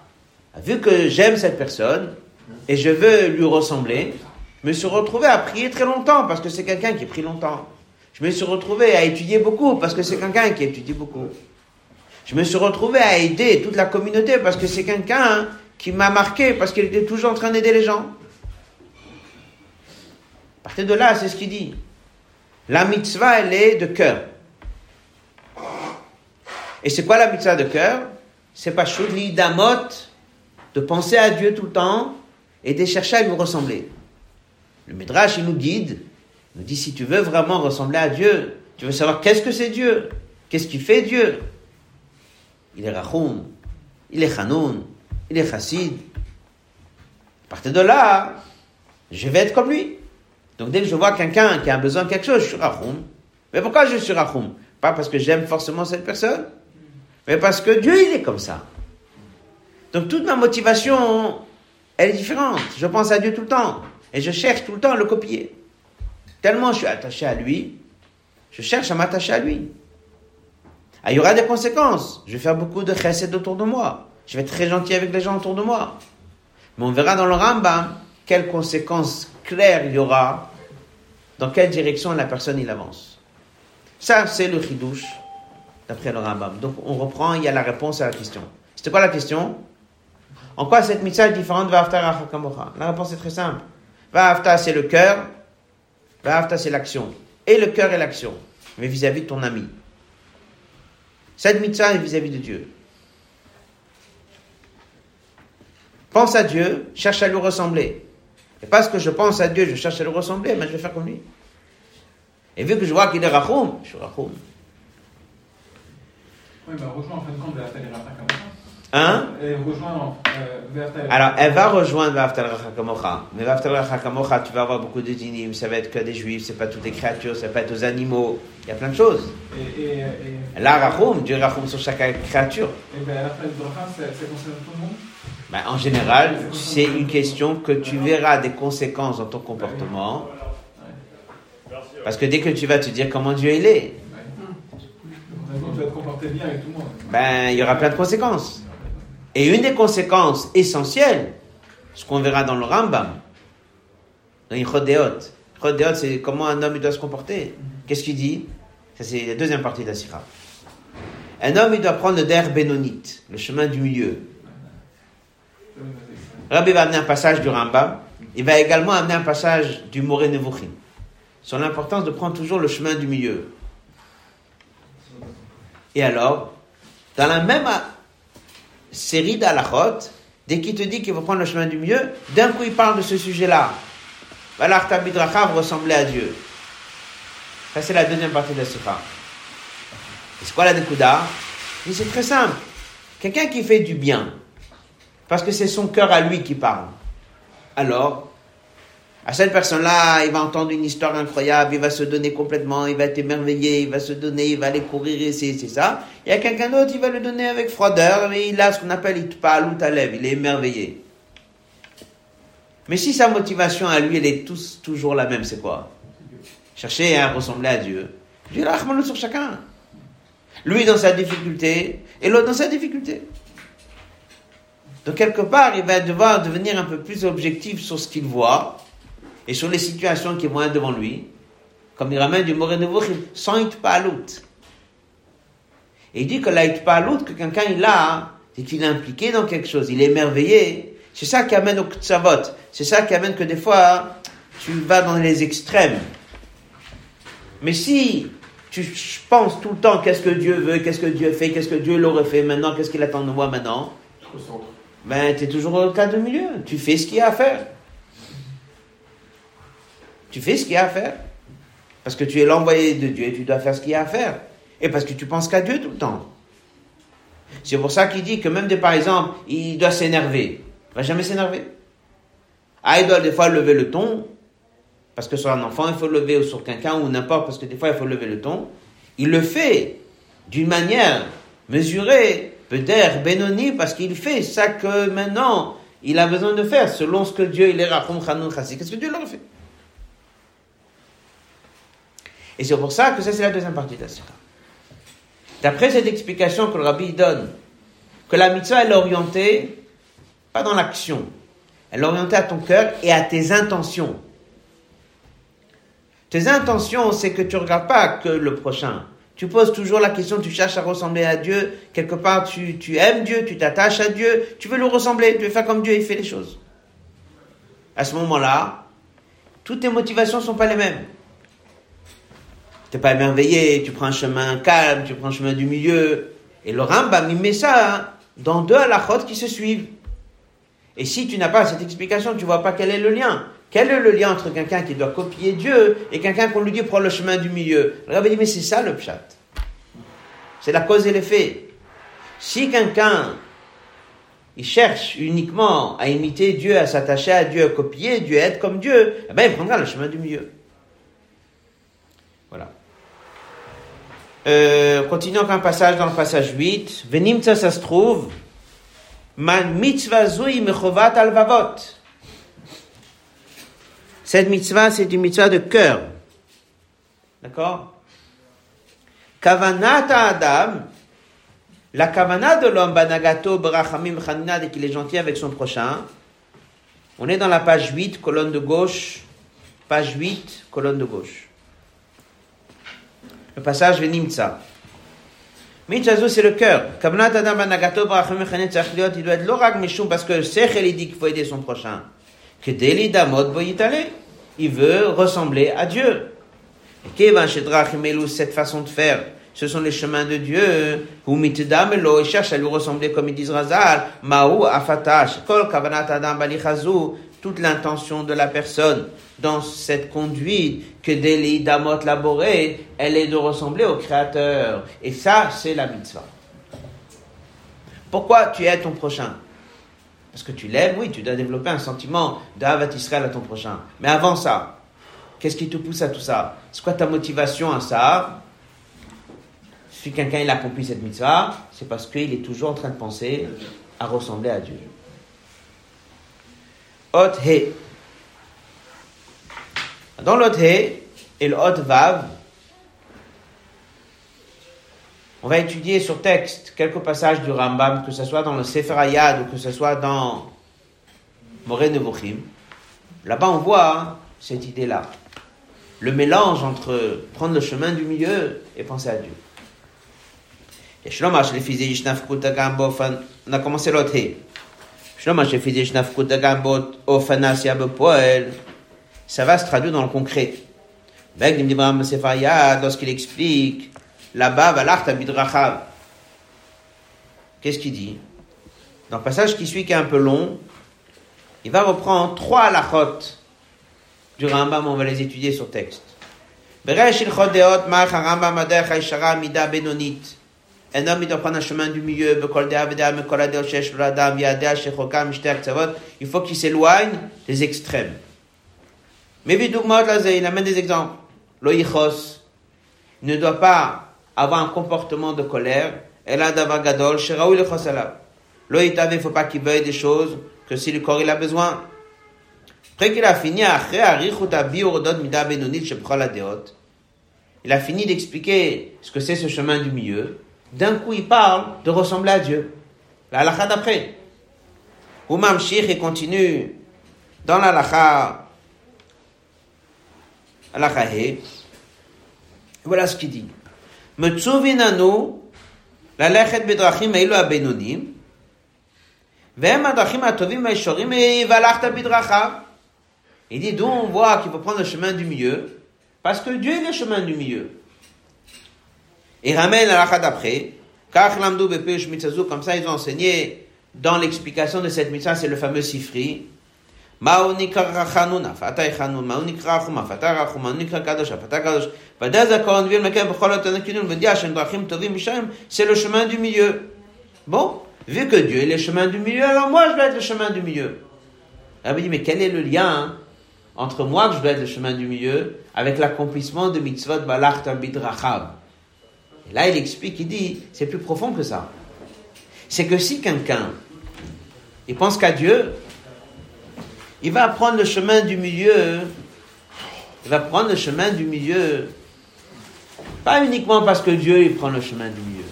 Vu que j'aime cette personne et je veux lui ressembler, je me suis retrouvé à prier très longtemps parce que c'est quelqu'un qui prie longtemps. Je me suis retrouvé à étudier beaucoup parce que c'est quelqu'un qui étudie beaucoup. Je me suis retrouvé à aider toute la communauté parce que c'est quelqu'un qui m'a marqué, parce qu'il était toujours en train d'aider les gens. À de là, c'est ce qu'il dit. La mitzvah, elle est de cœur. Et c'est quoi la mitzvah de cœur? C'est pas choudli damot, de penser à Dieu tout le temps et de chercher à lui ressembler. Le Midrash, il nous guide, il nous dit si tu veux vraiment ressembler à Dieu, tu veux savoir qu'est-ce que c'est Dieu, qu'est-ce qui fait Dieu, il est Rachum, il est Hanoun, il est Chassid. À partir de là, je vais être comme lui. Donc dès que je vois quelqu'un qui a besoin de quelque chose, je suis Rachum. Mais pourquoi je suis Rachum Pas parce que j'aime forcément cette personne, mais parce que Dieu, il est comme ça. Donc toute ma motivation, elle est différente. Je pense à Dieu tout le temps. Et je cherche tout le temps à le copier. Tellement je suis attaché à lui, je cherche à m'attacher à lui. Ah, il y aura des conséquences. Je vais faire beaucoup de chesed autour de moi. Je vais être très gentil avec les gens autour de moi. Mais on verra dans le Rambam quelles conséquences claires il y aura, dans quelle direction la personne il avance. Ça, c'est le chidouche, d'après le Rambam. Donc, on reprend, il y a la réponse à la question. C'était quoi la question? En quoi cette mitzvah est différente de Va'afta La réponse est très simple. Va'afta, c'est le cœur. Va'afta, c'est l'action. Et le cœur est l'action. Mais vis-à-vis -vis de ton ami. Cette mitzvah est vis-à-vis de Dieu. Pense à Dieu, cherche à lui ressembler. Et parce que je pense à Dieu, je cherche à lui ressembler, mais je vais faire comme lui. Et vu que je vois qu'il est Rachoum, je suis Rachoum. Oui, mais rejoins en fin de compte de la Hein? Euh, Alors, elle va rejoindre Vaftal Kamocha. Mais Vaftal Kamocha, tu vas avoir beaucoup de dinim, ça va être que des juifs, c'est pas toutes les créatures, ça va pas être aux animaux. Il y a plein de choses. Et, et, et... Là, Rachum, Dieu Rachum sur chaque créature. Et bien, la fête de Rachum, ça concerne tout le monde? Ben, En général, c'est une question que tu verras des conséquences dans ton comportement. Parce que dès que tu vas te dire comment Dieu il est, Ben, il y aura plein de conséquences. Et une des conséquences essentielles, ce qu'on verra dans le Rambam, dans Chodéot. Chodéot, c'est comment un homme doit se comporter. Qu'est-ce qu'il dit? Ça, c'est la deuxième partie de la sira. Un homme, il doit prendre le der bénonite, le chemin du milieu. Rabbi va amener un passage du Rambam. Il va également amener un passage du Moré Nevuchim. Sur l'importance de prendre toujours le chemin du milieu. Et alors, dans la même série d'alachot, dès qu'il te dit qu'il faut prendre le chemin du mieux, d'un coup il parle de ce sujet-là. Valarta ressembler à Dieu. Ça c'est la deuxième partie de la sikha. C'est quoi la nekuda? C'est très simple. Quelqu'un qui fait du bien, parce que c'est son cœur à lui qui parle. Alors, À cette personne-là, il va entendre une histoire incroyable, il va se donner complètement, il va être émerveillé, il va se donner, il va aller courir et c'est ça. Il y a quelqu'un d'autre, il va le donner avec froideur, mais il a ce qu'on appelle itpal ou talev, il est émerveillé. Mais si sa motivation à lui, elle est toujours la même, c'est quoi? Chercher à ressembler à Dieu. Dieu a sur chacun. Lui dans sa difficulté et l'autre dans sa difficulté. Donc quelque part, il va devoir devenir un peu plus objectif sur ce qu'il voit et sur les situations qui vont être devant lui, comme il ramène du Nevuchim, sans itpalout. Et il dit que la itpalout que quelqu'un il a, c'est qu'il est impliqué dans quelque chose, il est émerveillé. C'est ça qui amène au ktsavot. C'est ça qui amène que des fois, tu vas dans les extrêmes. Mais si tu penses tout le temps qu'est-ce que Dieu veut, qu'est-ce que Dieu fait, qu'est-ce que Dieu l'aurait fait maintenant, qu'est-ce qu'il attend de moi maintenant, ben tu es toujours au cas de milieu. Tu fais ce qu'il y a à faire. Tu fais ce qu'il y a à faire. Parce que tu es l'envoyé de Dieu et tu dois faire ce qu'il y a à faire. Et parce que tu penses qu'à Dieu tout le temps. C'est pour ça qu'il dit que même des, par exemple, il doit s'énerver. Il va jamais s'énerver. Ah, il doit des fois lever le ton. Parce que sur un enfant, il faut lever, ou sur quelqu'un, ou n'importe, parce que des fois, il faut lever le ton. Il le fait d'une manière mesurée, peut-être bénonie, parce qu'il fait ça que maintenant, il a besoin de faire, selon ce que Dieu, il est Qu'est-ce que Dieu leur fait? Et c'est pour ça que ça, c'est la deuxième partie de la D'après cette explication que le rabbi donne, que la mitzvah, elle est orientée, pas dans l'action, elle est orientée à ton cœur et à tes intentions. Tes intentions, c'est que tu ne regardes pas que le prochain. Tu poses toujours la question, tu cherches à ressembler à Dieu. Quelque part, tu, tu aimes Dieu, tu t'attaches à Dieu, tu veux le ressembler, tu veux faire comme Dieu, il fait les choses. À ce moment-là, toutes tes motivations ne sont pas les mêmes t'es pas émerveillé, tu prends un chemin calme, tu prends un chemin du milieu. Et le Rambam, il met ça hein, dans deux halakhot qui se suivent. Et si tu n'as pas cette explication, tu vois pas quel est le lien. Quel est le lien entre quelqu'un qui doit copier Dieu et quelqu'un qu'on lui dit prend le chemin du milieu? Le Rambam dit, mais c'est ça le pshat. C'est la cause et l'effet. Si quelqu'un, il cherche uniquement à imiter Dieu, à s'attacher à Dieu, à copier Dieu, à être comme Dieu, eh ben, il prendra le chemin du milieu. Euh, continuons avec un passage dans le passage 8. Venimtsa, ça se trouve. Man mitzvah zui mechovat alvavot. Cette mitzvah, c'est une mitzvah de cœur. D'accord? Kavanata Adam, la kavana de l'homme, banagato, barachamim, chanina, dès qu'il est gentil avec son prochain. On est dans la page 8, colonne de gauche. Page 8, colonne de gauche. Le passage Venimtsa. Mitzazo, c'est le cœur. Il doit être l'orag mishum parce que le sechel, il dit qu'il faut aider son prochain. Que deli damot boyitale. Il veut ressembler à Dieu. Et kevan shedrachim cette façon de faire, ce sont les chemins de Dieu. Ou mitdamelo, il cherche à lui ressembler comme il dit Razal. Maou afatash. Kol kavanat adam balichazu toute l'intention de la personne dans cette conduite que Deli Damot laboré, elle est de ressembler au Créateur. Et ça, c'est la mitzvah. Pourquoi tu aides ton prochain? Parce que tu l'aimes, oui, tu dois développer un sentiment d'Avat Israël à ton prochain. Mais avant ça, qu'est-ce qui te pousse à tout ça? C'est quoi ta motivation à ça? Si quelqu'un il accomplit cette mitzvah, c'est parce qu'il est toujours en train de penser à ressembler à Dieu. Dans He et on va étudier sur texte quelques passages du Rambam, que ce soit dans le Sefer Ayad ou que ce soit dans Moré Nevuchim. Là-bas, on voit hein, cette idée-là. Le mélange entre prendre le chemin du milieu et penser à Dieu. On a commencé ça va se traduire dans le concret. Lorsqu'il explique là-bas, qu'est-ce qu'il dit? Dans le passage qui suit, qui est un peu long, il va reprendre trois halachot du Rambam, on va les étudier sur texte. Un homme, il doit prendre un chemin du milieu. Il faut qu'il s'éloigne des extrêmes. Mais il amène des exemples. Loïchos ne doit pas avoir un comportement de colère. Elle a gadol, il ne faut pas qu'il veuille des choses que si le corps il a besoin. Après qu'il a fini, il a fini d'expliquer ce que c'est ce chemin du milieu. D'un coup, il parle de ressembler à Dieu. La halakha d'après. Oumam Shir, continue dans la halakha Voilà ce qu'il dit. Metzuvinanu, la lechet bedrachim eilu abenonim, vem adrachim atovim aishorim et valachta bidrachav. Il dit, d'où on voit qu'il faut prendre le chemin du milieu, parce que Dieu est le chemin du milieu. Et ramène la lacha d'après, car comme ça ils ont enseigné dans l'explication de cette mitzvah, c'est le fameux sifri. C'est le chemin du milieu. Bon, vu que Dieu est le chemin du milieu, alors moi je dois être le chemin du milieu. Me dit, mais quel est le lien entre moi, que je dois être le chemin du milieu, avec l'accomplissement de mitzvot balach bidrachav. Et là, il explique, il dit, c'est plus profond que ça. C'est que si quelqu'un, il pense qu'à Dieu, il va prendre le chemin du milieu, il va prendre le chemin du milieu, pas uniquement parce que Dieu, il prend le chemin du milieu,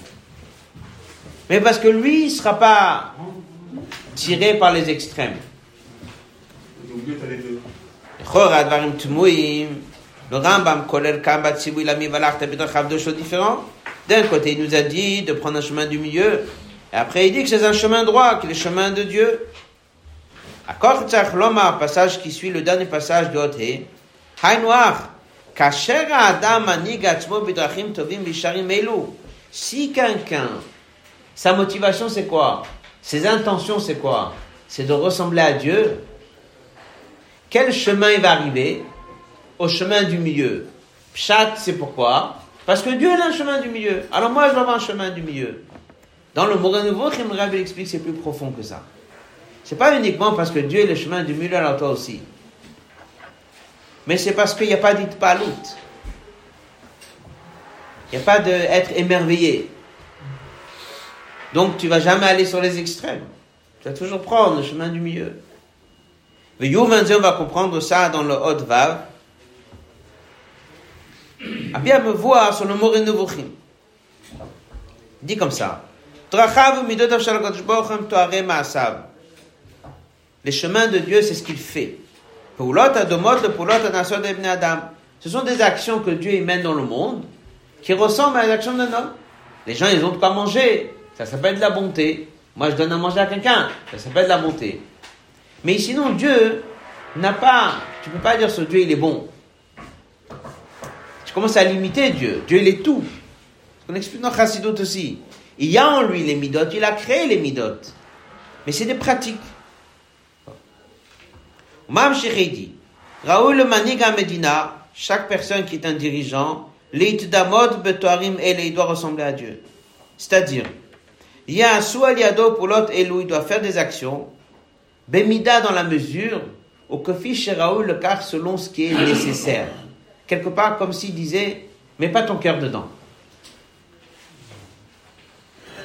mais parce que lui, ne sera pas tiré par les extrêmes. D'un côté, il nous a dit de prendre un chemin du milieu, et après il dit que c'est un chemin droit, que le chemin de Dieu. Accord Loma, passage qui suit le dernier passage de Hote, Haïnoir, Kacher Adam Anigatzmo Bidrachim Tovim Bisharim Elu. Si quelqu'un, sa motivation c'est quoi? Ses intentions c'est quoi? C'est de ressembler à Dieu quel chemin il va arriver? Au chemin du milieu. Pshat, c'est pourquoi? Parce que Dieu a un chemin du milieu. Alors moi, je dois avoir un chemin du milieu. Dans le Morin Nouveau, Rabbi explique c'est plus profond que ça. C'est pas uniquement parce que Dieu est le chemin du milieu, alors toi aussi. Mais c'est parce qu'il n'y a pas dit. Il n'y a pas d'être émerveillé. Donc tu vas jamais aller sur les extrêmes. Tu vas toujours prendre le chemin du milieu. Le on va comprendre ça dans le Hot Vav. Bien me voir sur le Moré Nevuchim. Dit comme ça. Les chemins de Dieu, c'est ce qu'il fait. Ce sont des actions que Dieu mène dans le monde qui ressemblent à l'actions d'un homme. Les gens, ils ont de quoi manger. Ça s'appelle de la bonté. Moi, je donne à manger à quelqu'un. Ça s'appelle de la bonté. Mais sinon, Dieu n'a pas, tu peux pas dire ce Dieu il est bon. Tu commences à limiter Dieu. Dieu il est tout. On explique dans Chassidot aussi. Il y a en lui les midotes, il a créé les midotes. Mais c'est des pratiques. Mam dit, Raoul le Medina, chaque personne qui est un dirigeant, damod betoarim il doit ressembler à Dieu. C'est-à-dire, il y a un soualiado pour l'autre elou, il doit faire des actions, Bemida dans la mesure, au kofi Raoul le car selon ce qui est nécessaire. Quelque part comme s'il disait, mets pas ton cœur dedans.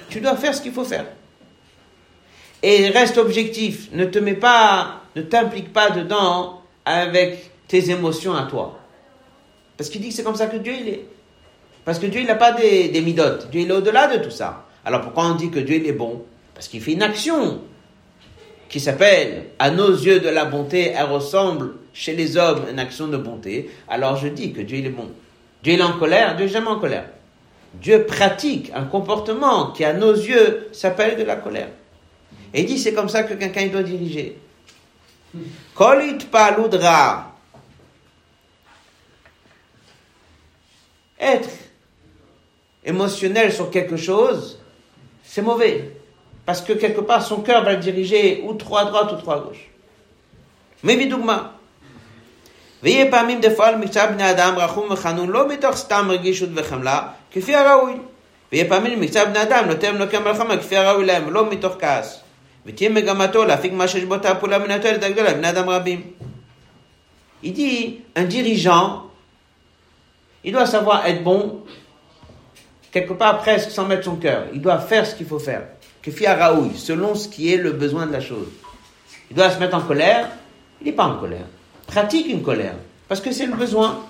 Tu dois faire ce qu'il faut faire. Et reste objectif. Ne te mets pas, ne t'implique pas dedans avec tes émotions à toi. Parce qu'il dit que c'est comme ça que Dieu il est. Parce que Dieu il n'a pas des, des midotes. Dieu il est au-delà de tout ça. Alors pourquoi on dit que Dieu il est bon? Parce qu'il fait une action qui s'appelle à nos yeux de la bonté, elle ressemble chez les hommes une action de bonté, alors je dis que Dieu est bon. Dieu est en colère, Dieu n'est jamais en colère. Dieu pratique un comportement qui à nos yeux s'appelle de la colère. Et il dit c'est comme ça que quelqu'un doit diriger. Kolit paludra. Être émotionnel sur quelque chose, c'est mauvais. Parce que quelque part, son cœur va le diriger ou trop à droite ou trop à gauche. Mais Vidougma, ויהיה פעמים דפועל מקצת בני אדם רחום וחנון לא מתוך סתם רגישות וחמלה, כפי הראוי. ויהיה פעמים מקצת בני אדם נותן לוקם מלחמה כפי הראוי להם, ולא מתוך כעס. ותהיה מגמתו להפיק מה שיש בו את הפעולה מן התועלת הגדולה לבני אדם רבים. Il dit, un dirigeant, il doit savoir être bon, quelque part presque sans mettre son cœur. Il doit faire ce qu'il faut faire. Que Raoui, selon ce qui est le besoin de la chose. Il doit se mettre en colère, il n'est pas en colère. Pratique une colère, parce que c'est le besoin.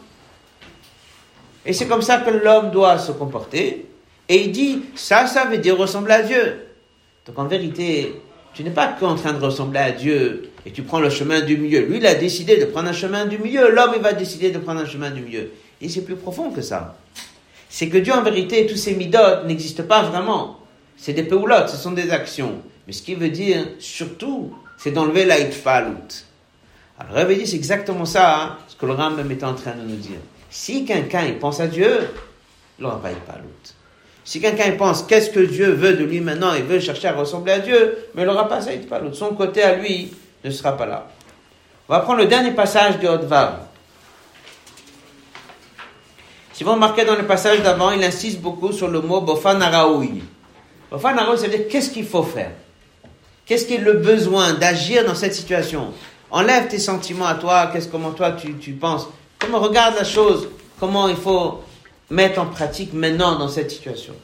Et c'est comme ça que l'homme doit se comporter. Et il dit, ça, ça veut dire ressembler à Dieu. Donc en vérité, tu n'es pas qu'en train de ressembler à Dieu et tu prends le chemin du milieu. Lui, il a décidé de prendre un chemin du milieu. L'homme, il va décider de prendre un chemin du milieu. Et c'est plus profond que ça. C'est que Dieu, en vérité, tous ces midotes n'existent pas vraiment. C'est des peulotes, ce sont des actions. Mais ce qui veut dire, surtout, c'est d'enlever la Alors, Alors, dit, c'est exactement ça, hein, ce que le Rambam est en train de nous dire. Si quelqu'un, pense à Dieu, il n'aura pas Itpalut. Si quelqu'un pense qu'est-ce que Dieu veut de lui maintenant, il veut chercher à ressembler à Dieu, mais il n'aura pas ça, De son côté à lui ne sera pas là. On va prendre le dernier passage de Hotvav. Si vous remarquez dans le passage d'avant, il insiste beaucoup sur le mot Bofanaraoui. Bofanaraoui, ça veut dire qu'est-ce qu'il faut faire? Qu'est-ce qui est le besoin d'agir dans cette situation? Enlève tes sentiments à toi, qu'est-ce comment toi tu, tu penses Comment regarde la chose Comment il faut mettre en pratique maintenant dans cette situation.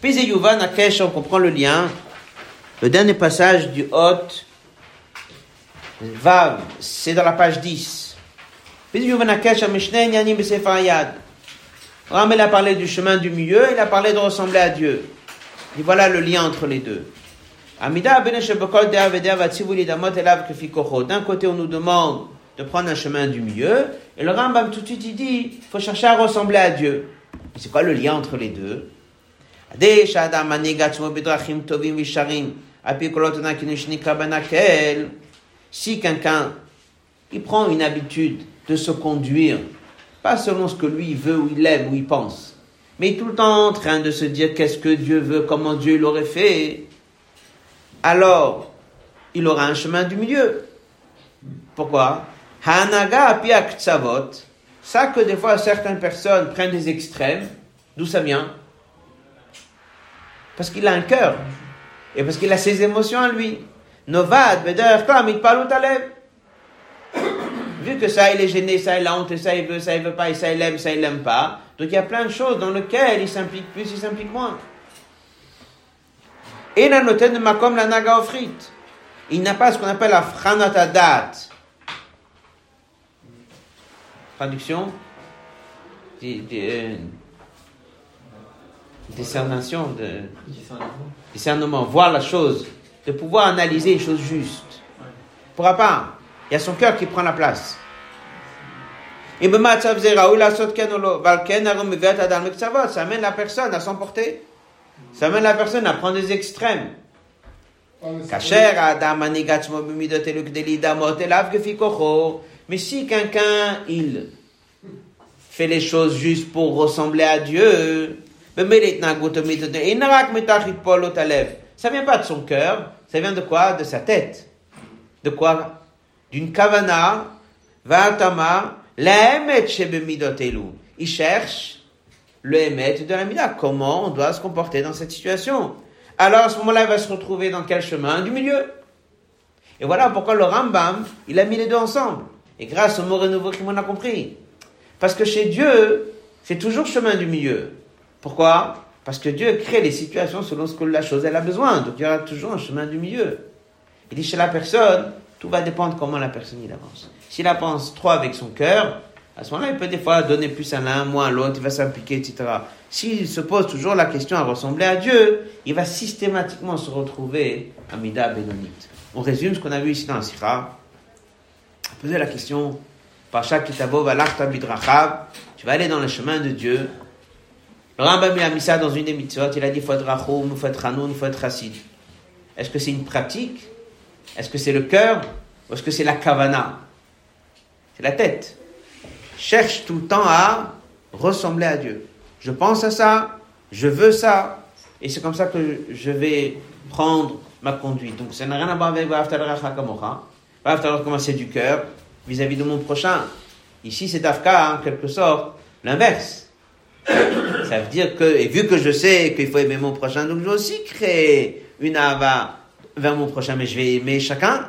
Puis Yuvan Akesh, on comprend le lien. Le dernier passage du Hot, Vav, c'est dans la page 10. Puis Yuvan Akesh, Yad. Ram, il a parlé du chemin du milieu, il a parlé de ressembler à Dieu. Et voilà le lien entre les deux. D'un côté, on nous demande de prendre un chemin du milieu. Et le Rambam tout de suite il dit, faut chercher à ressembler à Dieu. C'est quoi le lien entre les deux? Si quelqu'un il prend une habitude de se conduire, pas selon ce que lui veut ou il aime ou il pense, mais tout le temps en train de se dire qu'est-ce que Dieu veut, comment Dieu l'aurait fait, alors il aura un chemin du milieu. Pourquoi? Hanaga tzavot, ça que des fois certaines personnes prennent des extrêmes, d'où ça vient? Parce qu'il a un cœur, et parce qu'il a ses émotions en lui. Novad, Vu que ça, il est gêné, ça, il a honte, ça, il veut, ça, il veut pas, et ça, il aime, ça, il aime pas. Donc il y a plein de choses dans lesquelles il s'implique plus, il s'implique moins. Et la noten de Makom la Naga offrit. Il n'a pas ce qu'on appelle la franatadat traduction? Euh, discernation, discernement, voir la chose, de pouvoir analyser une chose juste. Pourra pas. Il y a son cœur qui prend la place. Ça amène la personne à s'emporter. Ça amène la personne à prendre des extrêmes. Mais si quelqu'un, il fait les choses juste pour ressembler à Dieu, ça vient pas de son cœur, ça vient de quoi? De sa tête. De quoi? D'une kavana, va'atama, Il cherche le émet de la mida. Comment on doit se comporter dans cette situation? Alors à ce moment-là, il va se retrouver dans quel chemin? Du milieu. Et voilà pourquoi le Rambam, il a mis les deux ensemble. Et grâce au mot renouveau qu'on a compris. Parce que chez Dieu, c'est toujours chemin du milieu. Pourquoi? Parce que Dieu crée les situations selon ce que la chose elle a besoin. Donc il y aura toujours un chemin du milieu. Il dit chez la personne, tout va dépendre comment la personne il avance. S'il avance trop avec son cœur, à ce moment-là, il peut des fois donner plus à l'un, moins à l'autre, il va s'impliquer, etc. S'il se pose toujours la question à ressembler à Dieu, il va systématiquement se retrouver à Mida Bénonite. On résume ce qu'on a vu ici dans la Sira poser la question, chaque Kitabo Bidrachav, tu vas aller dans le chemin de Dieu. Le Rambam a mis ça dans une des mitzvot, il a dit faut être Rachum, faut être Hanoun, faut être Chassid. Est-ce que c'est une pratique? Est-ce que c'est le cœur? Ou est-ce que c'est la kavana? C'est la tête. Cherche tout le temps à ressembler à Dieu. Je pense à ça, je veux ça, et c'est comme ça que je vais prendre ma conduite. Donc ça n'a rien à voir avec alors comment c'est du cœur vis-à-vis de mon prochain. Ici, c'est Afka, en quelque sorte, l'inverse. Ça veut dire que, et vu que je sais qu'il faut aimer mon prochain, donc je vais aussi créer une ava vers mon prochain, mais je vais aimer chacun.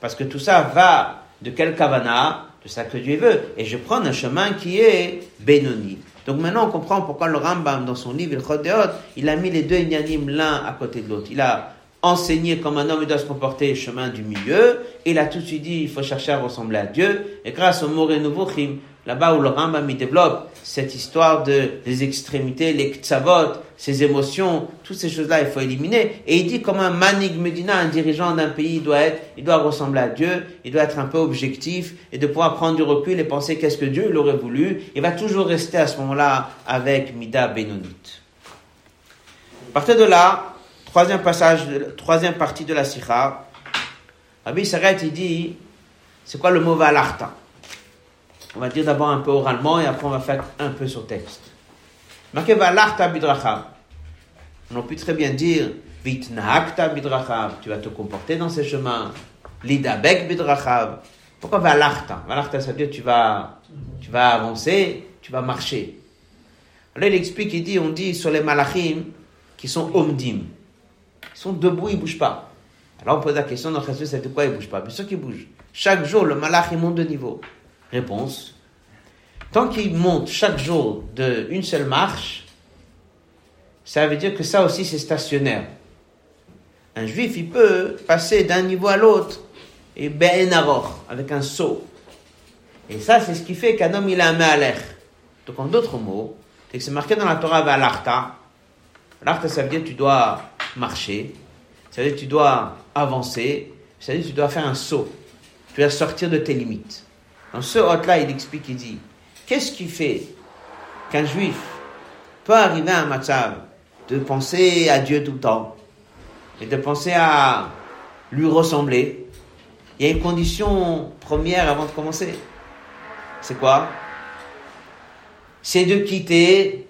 Parce que tout ça va de quel kavana, de ça que Dieu veut. Et je prends un chemin qui est Benoni. Donc maintenant on comprend pourquoi le Rambam, dans son livre, Il il a mis les deux inyanim l'un à côté de l'autre. Il a enseigné comme un homme doit se comporter chemin du milieu. Il a tout de suite dit, il faut chercher à ressembler à Dieu. Et grâce au Moré Nouvochim, là-bas où le Rambam il développe cette histoire de, des extrémités, les ktsavot, ces émotions, toutes ces choses-là, il faut éliminer. Et il dit comme un manig medina, un dirigeant d'un pays doit être, il doit ressembler à Dieu, il doit être un peu objectif et de pouvoir prendre du recul et penser qu'est-ce que Dieu l'aurait voulu. Il va toujours rester à ce moment-là avec Mida Benonit. À partir de là, troisième passage, troisième partie de la Sikha, Rabbi Saret, il dit, c'est quoi le mot valarta? On va dire d'abord un peu oralement et après on va faire un peu sur texte. Marqué Valarta bidrachav. On peut très bien dire Vitnahakta bidrachav. Tu vas te comporter dans ces chemins. Lidabek bidrachav. Pourquoi Valarta Valarta, ça veut dire tu vas, tu vas avancer, tu vas marcher. Alors il explique, il dit, on dit sur les malachim qui sont omdim. Ils sont debout, ils ne bougent pas. Alors on pose la question dans Jésus, c'est de quoi ils ne bougent pas? Bien sûr qu'ils bougent. Chaque jour, le malach, il monte de niveau. Réponse. Tant qu'il monte chaque jour de une seule marche, ça veut dire que ça aussi c'est stationnaire. Un juif, il peut passer d'un niveau à l'autre et ben avec un saut. Et ça, c'est ce qui fait qu'un homme, il a un l'air. Donc, en d'autres mots, c'est que c'est marqué dans la Torah l'arta. L'arta, ça veut dire que tu dois marcher. Ça veut dire que tu dois avancer. Ça veut dire que tu dois faire un saut. Tu dois sortir de tes limites. Dans ce hôte-là, il explique, il dit, qu'est-ce qui fait qu'un juif peut arriver à un matzav de penser à Dieu tout le temps et de penser à lui ressembler? Il y a une condition première avant de commencer. C'est quoi? C'est de quitter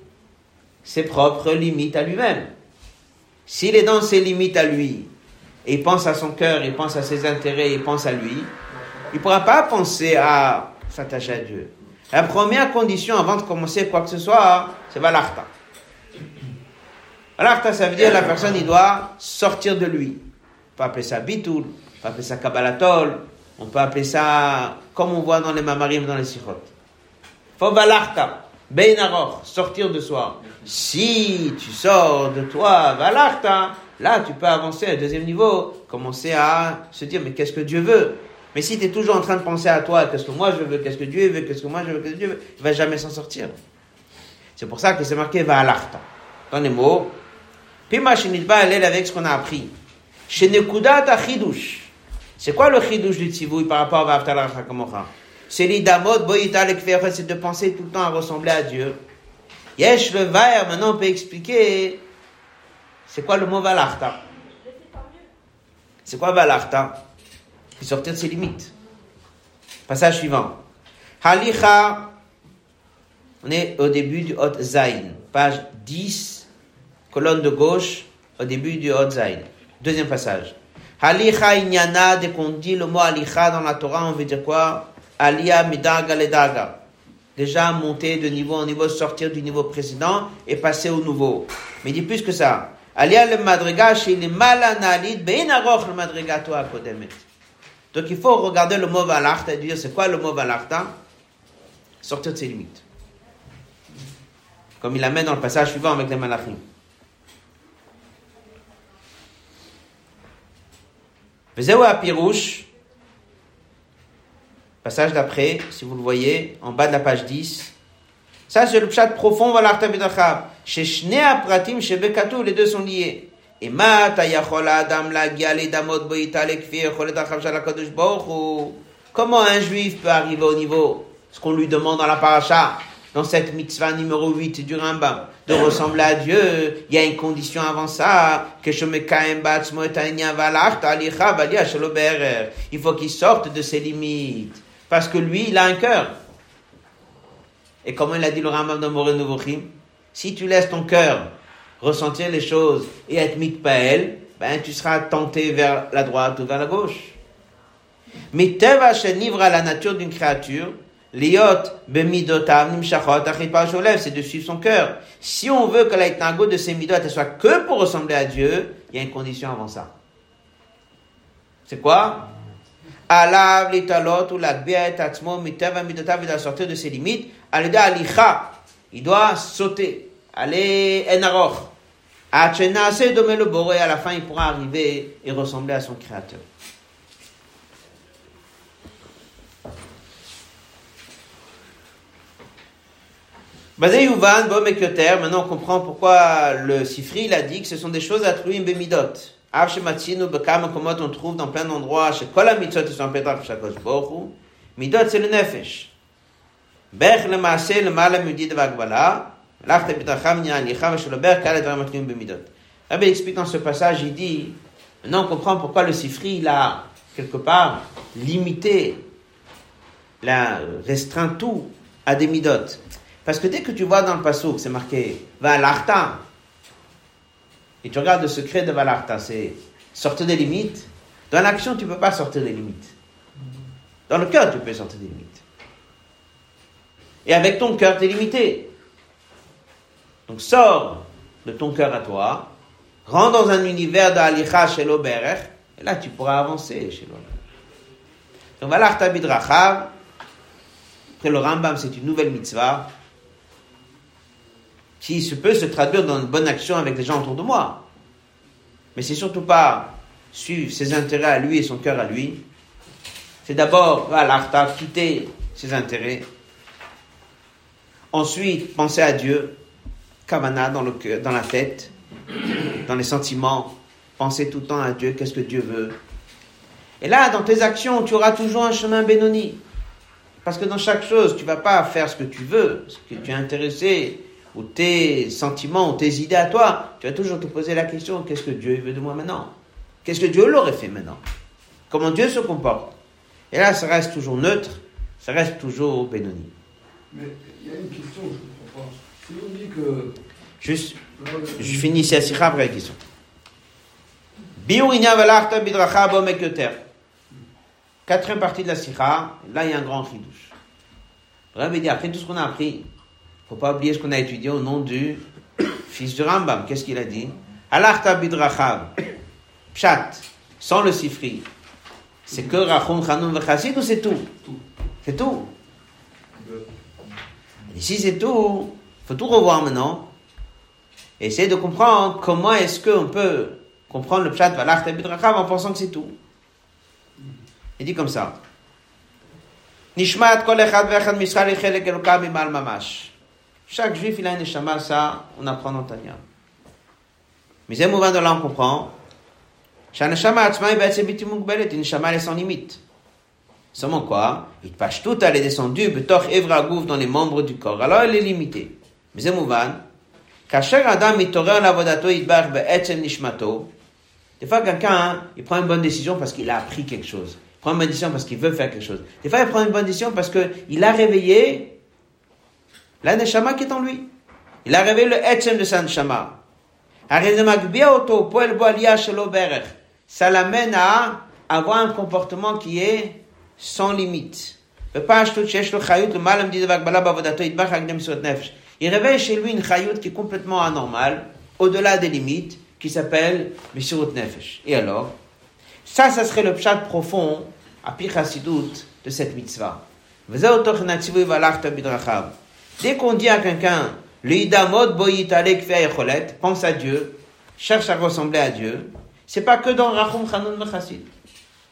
ses propres limites à lui-même. S'il est dans ses limites à lui, et il pense à son cœur, il pense à ses intérêts, il pense à lui, il ne pourra pas penser à s'attacher à Dieu. La première condition avant de commencer quoi que ce soit, c'est Valarta. Valarta, ça veut dire la personne, il doit sortir de lui. On peut appeler ça Bitoul, on peut appeler ça Kabbalatol, on peut appeler ça, comme on voit dans les Mamarim, dans les Sichot. Faut Valarta, Beinaroch, sortir de soi. Si tu sors de toi, Valarta, là tu peux avancer à un deuxième niveau, commencer à se dire, mais qu'est-ce que Dieu veut? Mais si tu es toujours en train de penser à toi, qu'est-ce que moi je veux, qu'est-ce que Dieu veut, qu'est-ce que moi je veux, qu'est-ce que Dieu veut, il va jamais s'en sortir. C'est pour ça que c'est marqué va à l'arta. Dans les mots, Pima elle est avec ce qu'on a appris. Ta chidush. C'est quoi le chidush du tzivouy par rapport à Vaftalar Hakamocha? C'est l'idamot c'est de penser tout le temps à ressembler à Dieu. Yesh le vaer, maintenant on peut expliquer c'est quoi le mot valarta. C'est quoi valarta? Sortir de ses limites. Passage suivant. Halicha, on est au début du Hot Zain, page 10, colonne de gauche, au début du Hot Zain. Deuxième passage. Halicha inyana, dès qu'on dit le mot halicha dans la Torah, on veut dire quoi? Alia midaga ledaga. Déjà monter de niveau en niveau, sortir du niveau précédent et passer au nouveau. Mais il dit plus que ça. Alia le madriga chez les malanalid, ben le madriga toi kodemet. Donc il faut regarder le mot valarta et dire c'est quoi le mot valarta Sortir de ses limites. Comme il amène dans le passage suivant avec les malachim. Pirouche, passage d'après, si vous le voyez, en bas de la page 10. Ça, c'est le chat profond, Valarta Bidachab. Chez Shnea Pratim, chez Bekatou, les deux sont liés. Comment un juif peut arriver au niveau, ce qu'on lui demande dans la paracha, dans cette mitzvah numéro 8 du Rambam, de ressembler à Dieu, il y a une condition avant ça, que il faut qu'il sorte de ses limites, parce que lui, il a un cœur. Et comme il a dit le Rambam de Moré si tu laisses ton cœur ressentir les choses et être mitpael, ben, tu seras tenté vers la droite ou vers la gauche. Mais teva à la nature d'une créature, liot bemidotav nimshachot c'est de suivre son cœur. Si on veut que la de ces midot soit que pour ressembler à Dieu, il y a une condition avant ça. C'est quoi? Alav l'italot ou et atzmo miteva midotav, il doit sortir de ses limites. Alida alicha, il doit sauter, aller enaroch. À la fin il pourra arriver et ressembler à son créateur. Maintenant on comprend pourquoi le Sifri a dit que ce sont des choses à trouver on trouve dans plein d'endroits bochu. Midot c'est le nefesh. Bech le maaseh le mal mudid vagbala. Rabbi explique dans ce passage, il dit, maintenant on comprend pourquoi le Sifri il a quelque part limité, restreint tout à des midot. Parce que dès que tu vois dans le que c'est marqué Valarta, et tu regardes le secret de Valarta, c'est sortir des limites. Dans l'action, tu ne peux pas sortir des limites. Dans le cœur, tu peux sortir des limites. Et avec ton cœur, tu es limité. Donc sors de ton cœur à toi, rentre dans un univers d'Alicha chez l'Oberech, et là tu pourras avancer chez l'Oberech. Donc Valarta Bidrachav, après le Rambam, c'est une nouvelle mitzvah qui se peut se traduire dans une bonne action avec les gens autour de moi. Mais c'est surtout pas suivre ses intérêts à lui et son cœur à lui. C'est d'abord, l'arta, quitter ses intérêts. Ensuite, penser à Dieu, kavana dans le dans la tête, dans les sentiments. Penser tout le temps à Dieu, qu'est-ce que Dieu veut. Et là, dans tes actions, tu auras toujours un chemin bénoni. Parce que dans chaque chose, tu vas pas faire ce que tu veux, ce que tu es intéressé, ou tes sentiments, ou tes idées à toi, tu vas toujours te poser la question, qu'est-ce que Dieu veut de moi maintenant? Qu'est-ce que Dieu l'aurait fait maintenant? Comment Dieu se comporte? Et là, ça reste toujours neutre, ça reste toujours bénoni. Mais il y a une question, je ne comprends. Juste, je finis ici à Sikha, après la question. Quatrième partie de la Sikha, là il y a un grand chidouche. Le dit, après tout ce qu'on a appris, faut pas oublier ce qu'on a étudié au nom du fils du Rambam. Qu'est-ce qu'il a dit? Alachta bidrachav. Pshat. Sans le sifri. C'est que Rachum, Chanum, Chassid ou c'est tout? C'est tout. Si c'est tout, faut tout revoir maintenant. Et de comprendre comment est-ce qu'on peut comprendre le pshat Valach Rachav en pensant que c'est tout. Il dit comme ça. Chaque juif, il a un neshama, ça, on apprend dans Tanya. Mais c'est mouvement de là, on comprend. Une neshama, est sans limite. Seulement quoi? Il passe tout, elle est descendue, dans les membres du corps. Alors elle est limitée. Mais זה מובן. כאשר האדם מתעורר לעבודתו יתברך בעצם נשמתו, des fois quelqu'un, il prend une bonne décision parce qu'il a appris quelque chose. Il prend une bonne décision parce qu'il veut faire quelque chose. Des fois il prend une bonne décision parce qu'il a réveillé la neshama qui est en lui. Il a révélé le etzem de sa neshama. Ça l'amène à avoir un comportement qui est sans limite. Il réveille chez lui une chayut qui est complètement anormale, au-delà des limites, qui s'appelle Mishurut Nefesh. Et alors? Ça, ça serait le pshat profond, à Pichasidut, de cette mitzvah. Dès qu'on dit à quelqu'un, pense à Dieu, cherche à ressembler à Dieu, c'est pas que dans Rachum Chanun Chassid.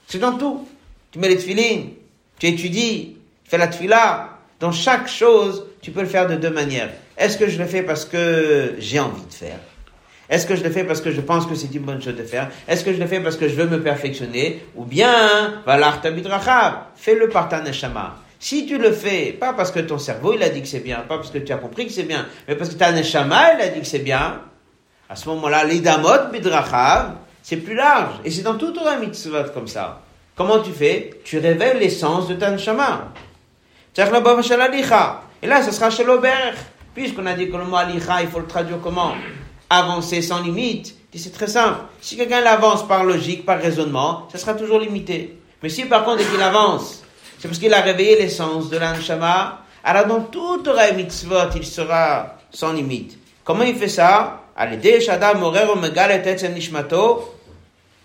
C'est dans tout. Tu mets les tefilines, tu étudies, tu fais la tefila. Dans chaque chose, tu peux le faire de deux manières. Est-ce que je le fais parce que j'ai envie de faire? Est-ce que je le fais parce que je pense que c'est une bonne chose de faire? Est-ce que je le fais parce que je veux me perfectionner? Ou bien, fais-le par ta neshama. Si tu le fais, pas parce que ton cerveau il a dit que c'est bien, pas parce que tu as compris que c'est bien, mais parce que ta neshama il a dit que c'est bien, à ce moment-là, l'idamot bidrachav, c'est plus large. Et c'est dans tout Torah mitzvot comme ça. Comment tu fais? Tu révèles l'essence de ta neshama. Et là, ce sera chez l'auberge. Puisqu'on a dit que le mot alicha, il faut le traduire comment Avancer sans limite. C'est très simple. Si quelqu'un l'avance par logique, par raisonnement, ça sera toujours limité. Mais si par contre, dès qu'il avance c'est parce qu'il a réveillé l'essence de l'anshama. Alors dans toute Torah mitzvot, il sera sans limite. Comment il fait ça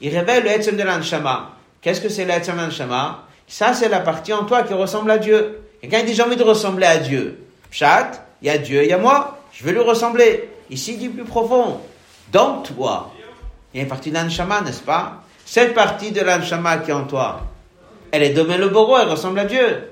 Il révèle le etzem de l'anshama. Qu'est-ce que c'est l'Etzem Neshama Ça, c'est la partie en toi qui ressemble à Dieu. Et il dit j'ai envie de ressembler à Dieu, chat, il y a Dieu, il y a moi, je veux lui ressembler. Ici, du plus profond, dans toi, il y a une partie de l'Anshama, n'est-ce pas? Cette partie de l'Anshama qui est en toi, elle est domaine le Boro, elle ressemble à Dieu.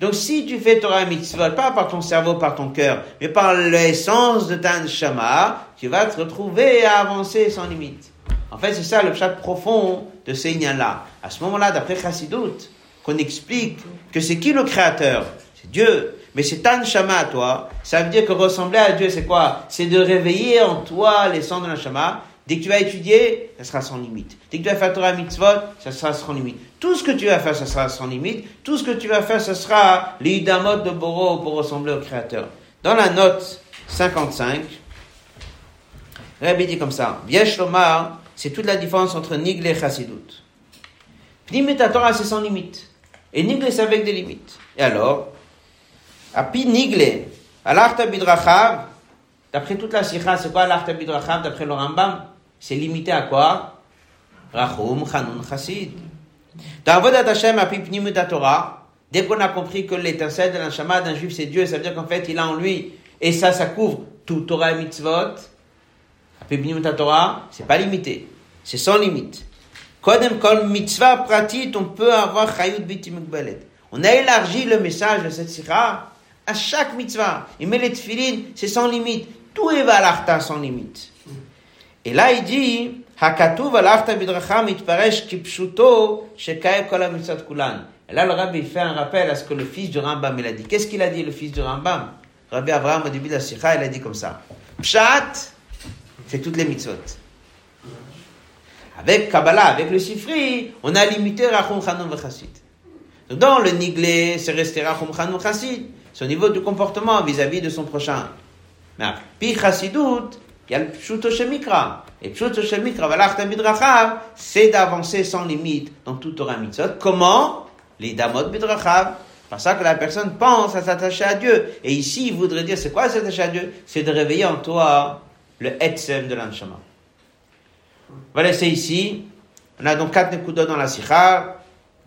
Donc si tu fais Torah mitzvot, pas par ton cerveau, par ton cœur, mais par l'essence de ta neshama, tu vas te retrouver à avancer sans limite. En fait, c'est ça le chat profond de ces là À ce moment-là, d'après Chassidut, qu'on explique que c'est qui le créateur? C'est Dieu. Mais c'est ta neshama à toi. Ça veut dire que ressembler à Dieu, c'est quoi? C'est de réveiller en toi l'essence de la neshama Dès que tu vas étudier, ça sera sans limite. Dès que tu vas faire Torah mitzvot, ça sera sans limite. Tout ce que tu vas faire, ça sera sans limite. Tout ce que tu vas faire, ce sera l'idamot de Boro pour ressembler au Créateur. Dans la note 55, Rabbi dit comme ça, Viesh Lomar, c'est toute la différence entre Nigle et Chassidut. Pnimet Torah, c'est sans limite. Et Nigle, c'est avec des limites. Et alors, Api Nigle, Alarta Bidrachav, d'après toute la sikha, c'est quoi l'Arta Bidrachav, d'après le Rambam? C'est limité à quoi? Rachum, Chanun, Chassid. Dans Avodat Hashem, à Torah, dès qu'on a compris que l'étincelle de l'anshama d'un juif c'est Dieu, ça veut dire qu'en fait il a en lui, et ça, ça couvre tout Torah et mitzvot. à Torah, c'est pas limité, c'est sans limite. Kodem kol mitzvah pratit, on peut avoir chayut biti On a élargi le message de cette sikha à chaque mitzvah. Il met les c'est sans limite. Tout est valarta sans limite. Et là, il dit, Hakatuv alachta bidracha mitparesh kipshuto shekae kol kulan. Et là, le rabbi fait un rappel à ce que le fils du Rambam, il a dit. Qu'est-ce qu'il a dit, le fils du Rambam? Rabbi Abraham, au début de la sikha, il a dit comme ça. Pshat, c'est toutes les mitzvot. Avec Kabbalah, avec le Sifri, on a limité Rachum Chanun Vachassid. Dans le Niglé, c'est resté Rachum Chanun Chassid. Au niveau du comportement vis-à-vis de son prochain. Mais puis Chassidut, il y a le Pshuto Shemikra. Et Pshuto Shemikra, Valachta Midrachav, c'est d'avancer sans limite dans tout Torah Mitzvot. Comment? Les Damot Midrachav. Par ça que la personne pense à s'attacher à Dieu. Et ici, il voudrait dire, c'est quoi s'attacher à Dieu? C'est de réveiller en toi le Etzem de l'Anshama. Va laisser ici. On a donc quatre Nekudot dans la Sikha.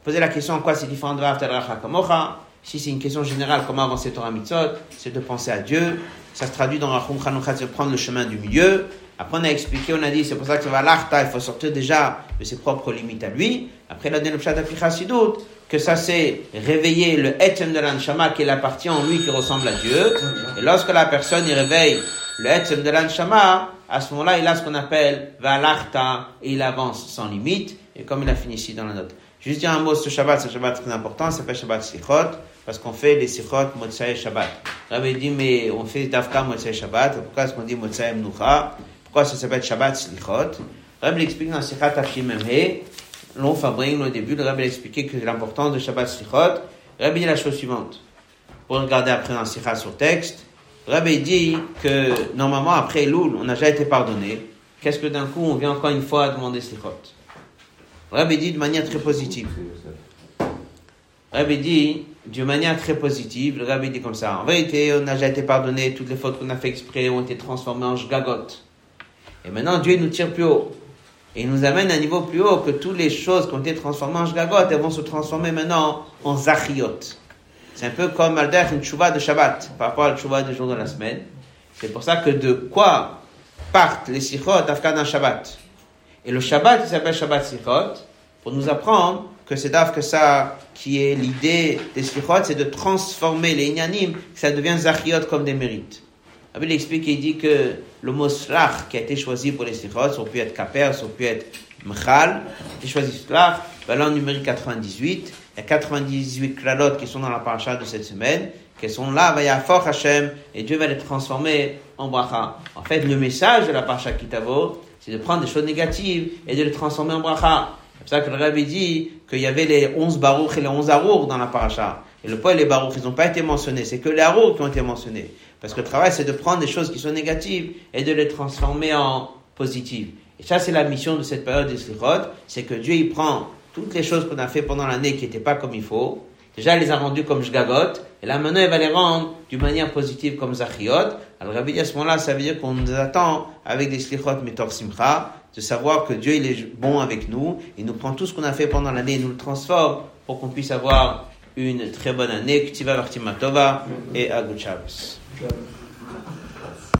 Poser la question en quoi c'est différent de Vaftel Kamocha. Si c'est une question générale, comment avancer Torah Mitzvot, c'est de penser à Dieu. Ça se traduit dans Rachum Chanukhat, c'est prendre le chemin du milieu. Après, on a expliqué, on a dit, c'est pour ça que va l'arta, il faut sortir déjà de ses propres limites à lui. Après, il a donné le pshat doute que ça c'est réveiller le etzem de l'anshama qui la partie en lui qui ressemble à Dieu. Et lorsque la personne y réveille le etzem de l'anshama, à ce moment-là, il a ce qu'on appelle valarta et il avance sans limite. Et comme il a fini ici dans la note. Juste dire un mot sur Shabbat, ce Shabbat très important, ça s'appelle Shabbat Sichot parce qu'on fait les sikhot Motsai Shabbat. Rabbi dit, mais on fait Dafka Motsai Shabbat, pourquoi est-ce qu'on dit Motsai Mnucha? Pourquoi ça s'appelle Shabbat Slichot Rabbi explique dans Sikhat Tafshim Memhe, long fabrique au début, le Rabbi a expliqué que l'importance de Shabbat Slichot. Rabbi dit la chose suivante. Pour regarder après dans Sikhat sur texte, Rabbi dit que normalement après Loul, on n'a déjà été pardonné. Qu'est-ce que d'un coup on vient encore une fois demander Slichot Rabbi dit de manière très positive. Rabbi dit d'une manière très positive, le Rabbi dit comme ça, en vérité, on a déjà été pardonné, toutes les fautes qu'on a fait exprès ont été transformées en jgagot. Et maintenant, Dieu nous tire plus haut. Et il nous amène à un niveau plus haut que toutes les choses qui ont été transformées en jgagot, elles vont se transformer maintenant en zachiot. C'est un peu comme Alder, une chouva de Shabbat, par rapport à la chouva des jours de la semaine. C'est pour ça que de quoi partent les sichot d'Afghan Shabbat. Et le Shabbat, il s'appelle Shabbat Sichot, pour nous apprendre que c'est d'af ça, qui est l'idée des slichot, c'est de transformer les inyanim, que ça devient zachiot comme des mérites. il explique, il dit que le mot slach qui a été choisi pour les slichot, ça pu être kaper, ça pu être mchal, il choisi slach, ben numéro 98, il y a 98 klalot qui sont dans la paracha de cette semaine, qui sont là, va fort Hashem, et Dieu va les transformer en bracha. En fait, le message de la paracha Kitavo, c'est de prendre des choses négatives et de les transformer en bracha. C'est pour ça que le Rabbi dit qu'il y avait les 11 baruch et les 11 arour dans la paracha. Et le poil et les baruch, ils n'ont pas été mentionnés. C'est que les arour qui ont été mentionnés. Parce que le travail, c'est de prendre des choses qui sont négatives et de les transformer en positives. Et ça, c'est la mission de cette période des slichot. C'est que Dieu, il prend toutes les choses qu'on a fait pendant l'année qui n'étaient pas comme il faut. Déjà, il les a rendues comme jgagot. Et là, maintenant, il va les rendre d'une manière positive comme zachiot. Alors, Rabbi à ce moment-là, ça veut dire qu'on nous attend avec des slichot metor simcha de savoir que Dieu il est bon avec nous, il nous prend tout ce qu'on a fait pendant l'année, il nous le transforme pour qu'on puisse avoir une très bonne année, Ktiva Vartimatova et. Shabbos.